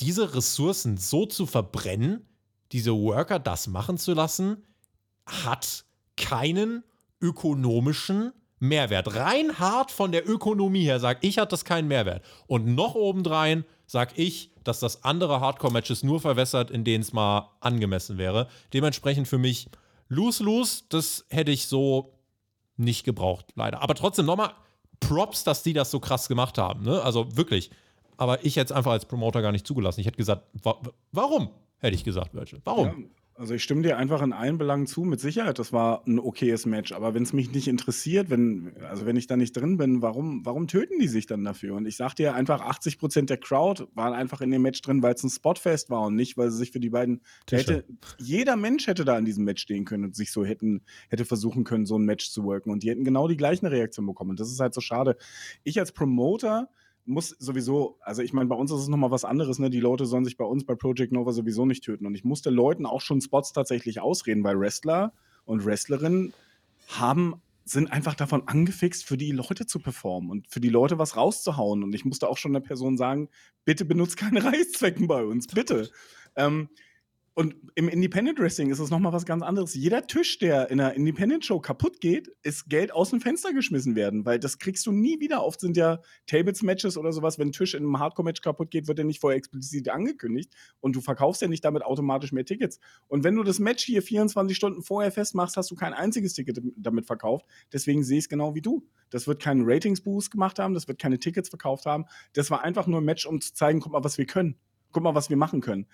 diese Ressourcen so zu verbrennen, diese Worker das machen zu lassen, hat keinen ökonomischen Mehrwert. Rein hart von der Ökonomie her sag ich, hat das keinen Mehrwert. Und noch obendrein sag ich, dass das andere Hardcore-Matches nur verwässert, in denen es mal angemessen wäre. Dementsprechend für mich lose-lose, das hätte ich so nicht gebraucht, leider. Aber trotzdem nochmal Props, dass die das so krass gemacht haben. Ne? Also wirklich. Aber ich hätte es einfach als Promoter gar nicht zugelassen. Ich hätte gesagt, wa warum? Hätte ich gesagt, Virgil. Warum? Also ich stimme dir einfach in allen Belangen zu. Mit Sicherheit, das war ein okayes Match. Aber wenn es mich nicht interessiert, wenn, also wenn ich da nicht drin bin, warum, warum töten die sich dann dafür? Und ich sag dir einfach, 80 Prozent der Crowd waren einfach in dem Match drin, weil es ein Spotfest war und nicht, weil sie sich für die beiden hätte, jeder Mensch hätte da in diesem Match stehen können und sich so hätten, hätte versuchen können, so ein Match zu worken. Und die hätten genau die gleichen Reaktionen bekommen. Und das ist halt so schade. Ich als Promoter, muss sowieso, also ich meine, bei uns ist es nochmal was anderes, ne? Die Leute sollen sich bei uns bei Project Nova sowieso nicht töten. Und ich musste Leuten auch schon Spots tatsächlich ausreden, weil Wrestler und Wrestlerinnen haben sind einfach davon angefixt, für die Leute zu performen und für die Leute was rauszuhauen. Und ich musste auch schon der Person sagen, bitte benutzt keine [LAUGHS] Reißzwecken bei uns, bitte. Ähm, und im Independent Wrestling ist es nochmal was ganz anderes. Jeder Tisch, der in einer Independent Show kaputt geht, ist Geld aus dem Fenster geschmissen werden, weil das kriegst du nie wieder. Oft sind ja Tables-Matches oder sowas, wenn ein Tisch in einem Hardcore-Match kaputt geht, wird er nicht vorher explizit angekündigt und du verkaufst ja nicht damit automatisch mehr Tickets. Und wenn du das Match hier 24 Stunden vorher festmachst, hast du kein einziges Ticket damit verkauft. Deswegen sehe ich es genau wie du. Das wird keinen Ratings-Boost gemacht haben, das wird keine Tickets verkauft haben. Das war einfach nur ein Match, um zu zeigen, guck mal, was wir können. Guck mal, was wir machen können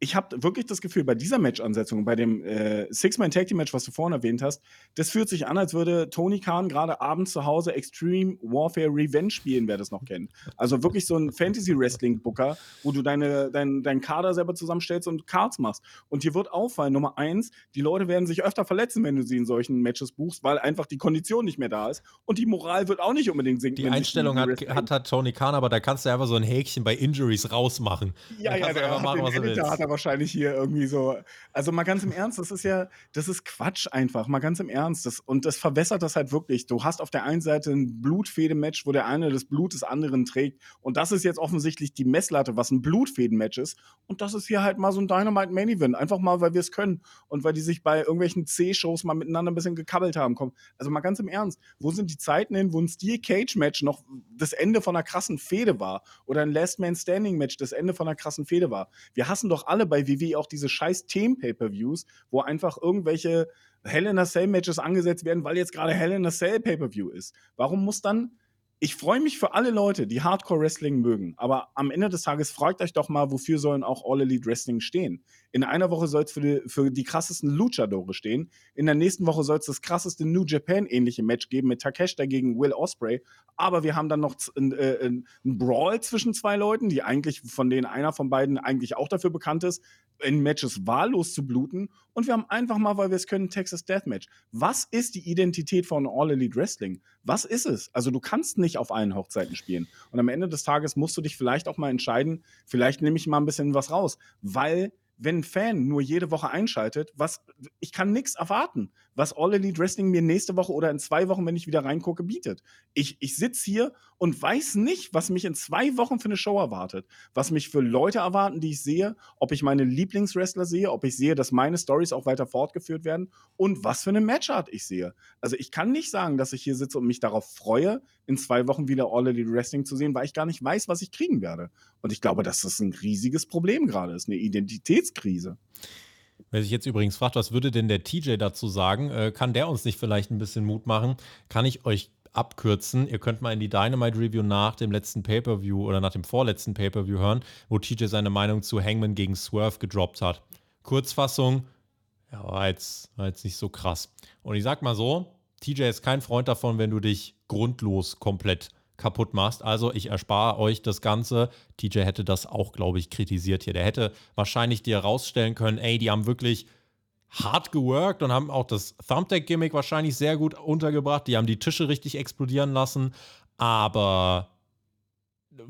ich habe wirklich das Gefühl, bei dieser Match-Ansetzung, bei dem äh, Six-Man-Tag-Team-Match, was du vorhin erwähnt hast, das fühlt sich an, als würde Tony Khan gerade abends zu Hause Extreme Warfare Revenge spielen, wer das noch kennt. Also wirklich so ein Fantasy-Wrestling-Booker, wo du deine, dein, dein Kader selber zusammenstellst und Cards machst. Und hier wird auffallen, Nummer eins, die Leute werden sich öfter verletzen, wenn du sie in solchen Matches buchst, weil einfach die Kondition nicht mehr da ist. Und die Moral wird auch nicht unbedingt sinken. Die Einstellung hat, hat, hat, Tony Khan, aber da kannst du einfach so ein Häkchen bei Injuries rausmachen. Ja, ja, der einfach machen, was du willst wahrscheinlich hier irgendwie so. Also mal ganz im Ernst, das ist ja, das ist Quatsch einfach, mal ganz im Ernst. Das, und das verwässert das halt wirklich. Du hast auf der einen Seite ein Blutfäden-Match, wo der eine das Blut des anderen trägt. Und das ist jetzt offensichtlich die Messlatte, was ein Blutfäden-Match ist. Und das ist hier halt mal so ein Dynamite Main Event. Einfach mal, weil wir es können. Und weil die sich bei irgendwelchen C-Shows mal miteinander ein bisschen gekabbelt haben. Komm, also mal ganz im Ernst, wo sind die Zeiten hin, wo ein Steel Cage Match noch das Ende von einer krassen Fehde war? Oder ein Last Man Standing Match das Ende von einer krassen Fehde war? Wir hassen doch alle bei WWE auch diese scheiß Themen-Pay-Per-Views, wo einfach irgendwelche Hell in a Cell-Matches angesetzt werden, weil jetzt gerade Hell in a Cell Pay-Per-View ist. Warum muss dann ich freue mich für alle Leute, die Hardcore Wrestling mögen, aber am Ende des Tages fragt euch doch mal, wofür sollen auch All Elite Wrestling stehen? In einer Woche soll es für die, für die krassesten Luchadore stehen. In der nächsten Woche soll es das krasseste New Japan-ähnliche Match geben mit Takeshita gegen Will Osprey. Aber wir haben dann noch einen äh, Brawl zwischen zwei Leuten, die eigentlich, von denen einer von beiden eigentlich auch dafür bekannt ist, in Matches wahllos zu bluten. Und wir haben einfach mal, weil wir es können, Texas Deathmatch. Was ist die Identität von All Elite Wrestling? Was ist es? Also du kannst nicht auf allen Hochzeiten spielen. Und am Ende des Tages musst du dich vielleicht auch mal entscheiden, vielleicht nehme ich mal ein bisschen was raus, weil wenn ein Fan nur jede Woche einschaltet, was ich kann nichts erwarten, was All Elite Wrestling mir nächste Woche oder in zwei Wochen, wenn ich wieder reingucke, bietet. Ich, ich sitze hier und weiß nicht, was mich in zwei Wochen für eine Show erwartet, was mich für Leute erwarten, die ich sehe, ob ich meine Lieblingswrestler sehe, ob ich sehe, dass meine Stories auch weiter fortgeführt werden und was für eine Matchart ich sehe. Also ich kann nicht sagen, dass ich hier sitze und mich darauf freue, in zwei Wochen wieder All Elite Wrestling zu sehen, weil ich gar nicht weiß, was ich kriegen werde. Und ich glaube, dass das ein riesiges Problem gerade ist, eine Identitätskrise. Wer sich jetzt übrigens fragt, was würde denn der TJ dazu sagen, äh, kann der uns nicht vielleicht ein bisschen Mut machen? Kann ich euch abkürzen. Ihr könnt mal in die Dynamite Review nach dem letzten Pay-Per-View oder nach dem vorletzten Pay-Per-View hören, wo TJ seine Meinung zu Hangman gegen Swerve gedroppt hat. Kurzfassung, ja, war jetzt, war jetzt nicht so krass. Und ich sag mal so, TJ ist kein Freund davon, wenn du dich grundlos komplett kaputt machst. Also ich erspare euch das Ganze. TJ hätte das auch, glaube ich, kritisiert hier. Der hätte wahrscheinlich dir herausstellen können, ey, die haben wirklich hart geworkt und haben auch das Thumbtack-Gimmick wahrscheinlich sehr gut untergebracht. Die haben die Tische richtig explodieren lassen. Aber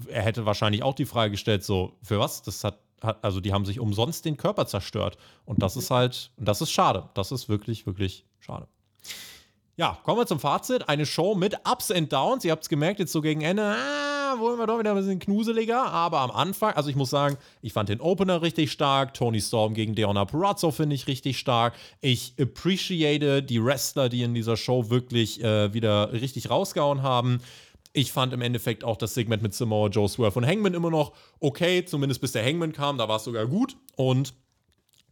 er hätte wahrscheinlich auch die Frage gestellt, so, für was? Das hat, hat also die haben sich umsonst den Körper zerstört. Und das ist halt, das ist schade. Das ist wirklich, wirklich schade. Ja, kommen wir zum Fazit. Eine Show mit Ups and Downs. Ihr habt es gemerkt, jetzt so gegen Ende, ah, wollen wir doch wieder ein bisschen knuseliger. Aber am Anfang, also ich muss sagen, ich fand den Opener richtig stark. Tony Storm gegen Deonna Purazzo finde ich richtig stark. Ich appreciate die Wrestler, die in dieser Show wirklich äh, wieder richtig rausgehauen haben. Ich fand im Endeffekt auch das Segment mit Samoa Joe Swerve und Hangman immer noch okay, zumindest bis der Hangman kam, da war es sogar gut. Und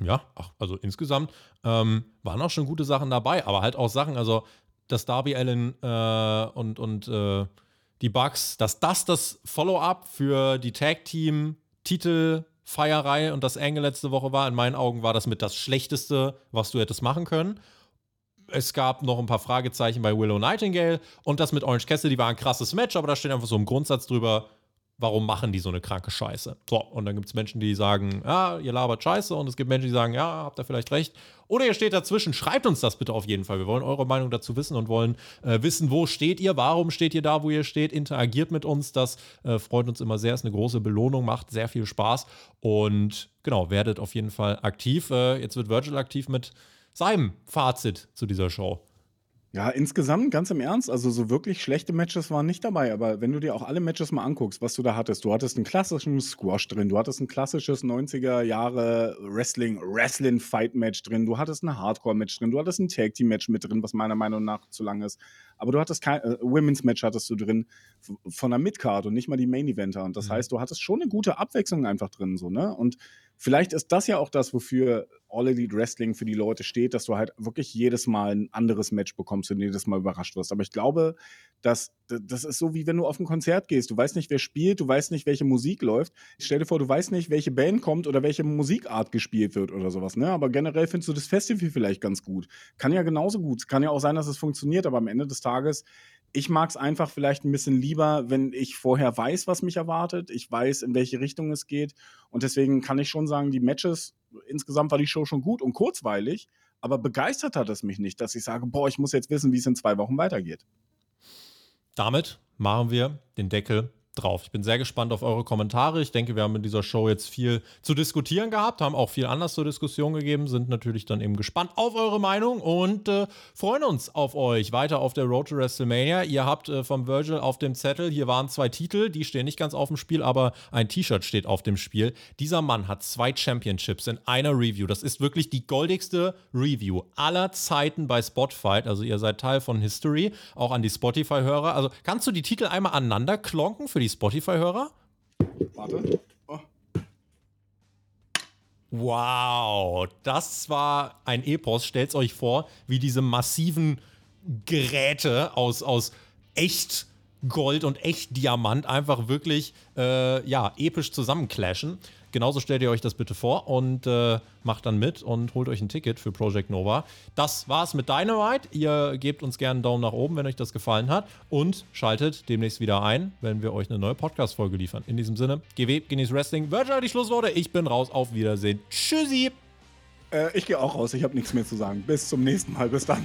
ja, ach, also insgesamt ähm, waren auch schon gute Sachen dabei, aber halt auch Sachen, also dass Darby Allen äh, und, und äh, die Bugs, dass das das Follow-up für die Tag-Team-Titel-Feierei und das Angle letzte Woche war. In meinen Augen war das mit das Schlechteste, was du hättest machen können. Es gab noch ein paar Fragezeichen bei Willow Nightingale und das mit Orange Cassidy war ein krasses Match, aber da steht einfach so im Grundsatz drüber, warum machen die so eine kranke Scheiße? So, und dann gibt es Menschen, die sagen, ja, ihr labert Scheiße, und es gibt Menschen, die sagen, ja, habt ihr vielleicht recht. Oder ihr steht dazwischen, schreibt uns das bitte auf jeden Fall. Wir wollen eure Meinung dazu wissen und wollen äh, wissen, wo steht ihr, warum steht ihr da, wo ihr steht, interagiert mit uns. Das äh, freut uns immer sehr, ist eine große Belohnung, macht sehr viel Spaß und genau, werdet auf jeden Fall aktiv. Äh, jetzt wird Virgil aktiv mit seinem Fazit zu dieser Show. Ja, insgesamt, ganz im Ernst, also so wirklich schlechte Matches waren nicht dabei, aber wenn du dir auch alle Matches mal anguckst, was du da hattest, du hattest einen klassischen Squash drin, du hattest ein klassisches 90er Jahre Wrestling, Wrestling-Fight-Match drin, du hattest ein Hardcore-Match drin, du hattest ein Tag-Team-Match mit drin, was meiner Meinung nach zu lang ist, aber du hattest kein äh, Women's Match hattest du drin von der Midcard und nicht mal die Main-Eventer und das mhm. heißt, du hattest schon eine gute Abwechslung einfach drin, so, ne, und vielleicht ist das ja auch das, wofür All Elite Wrestling für die Leute steht, dass du halt wirklich jedes Mal ein anderes Match bekommst und jedes Mal überrascht wirst. Aber ich glaube, dass das ist so wie wenn du auf ein Konzert gehst. Du weißt nicht, wer spielt, du weißt nicht, welche Musik läuft. Stell dir vor, du weißt nicht, welche Band kommt oder welche Musikart gespielt wird oder sowas. Ne? Aber generell findest du das Festival vielleicht ganz gut. Kann ja genauso gut. Kann ja auch sein, dass es funktioniert, aber am Ende des Tages ich mag es einfach vielleicht ein bisschen lieber, wenn ich vorher weiß, was mich erwartet. Ich weiß, in welche Richtung es geht. Und deswegen kann ich schon sagen, die Matches, insgesamt war die Show schon gut und kurzweilig. Aber begeistert hat es mich nicht, dass ich sage, boah, ich muss jetzt wissen, wie es in zwei Wochen weitergeht. Damit machen wir den Deckel drauf. Ich bin sehr gespannt auf eure Kommentare. Ich denke, wir haben in dieser Show jetzt viel zu diskutieren gehabt, haben auch viel anders zur Diskussion gegeben, sind natürlich dann eben gespannt auf eure Meinung und äh, freuen uns auf euch weiter auf der Road to WrestleMania. Ihr habt äh, vom Virgil auf dem Zettel, hier waren zwei Titel, die stehen nicht ganz auf dem Spiel, aber ein T-Shirt steht auf dem Spiel. Dieser Mann hat zwei Championships in einer Review. Das ist wirklich die goldigste Review aller Zeiten bei Spotfight. Also ihr seid Teil von History, auch an die Spotify-Hörer. Also kannst du die Titel einmal aneinander klonken für die die Spotify-Hörer? Warte. Oh. Wow, das war ein Epos. Stellt euch vor, wie diese massiven Geräte aus, aus echt Gold und echt Diamant einfach wirklich äh, ja, episch zusammenclashen. Genauso stellt ihr euch das bitte vor und äh, macht dann mit und holt euch ein Ticket für Project Nova. Das war's mit Dynamite. Ihr gebt uns gerne einen Daumen nach oben, wenn euch das gefallen hat und schaltet demnächst wieder ein, wenn wir euch eine neue Podcast-Folge liefern. In diesem Sinne, GW, genießt Wrestling. Virtual die Schlussworte. Ich bin raus. Auf Wiedersehen. Tschüssi. Äh, ich gehe auch raus. Ich habe nichts mehr zu sagen. Bis zum nächsten Mal. Bis dann.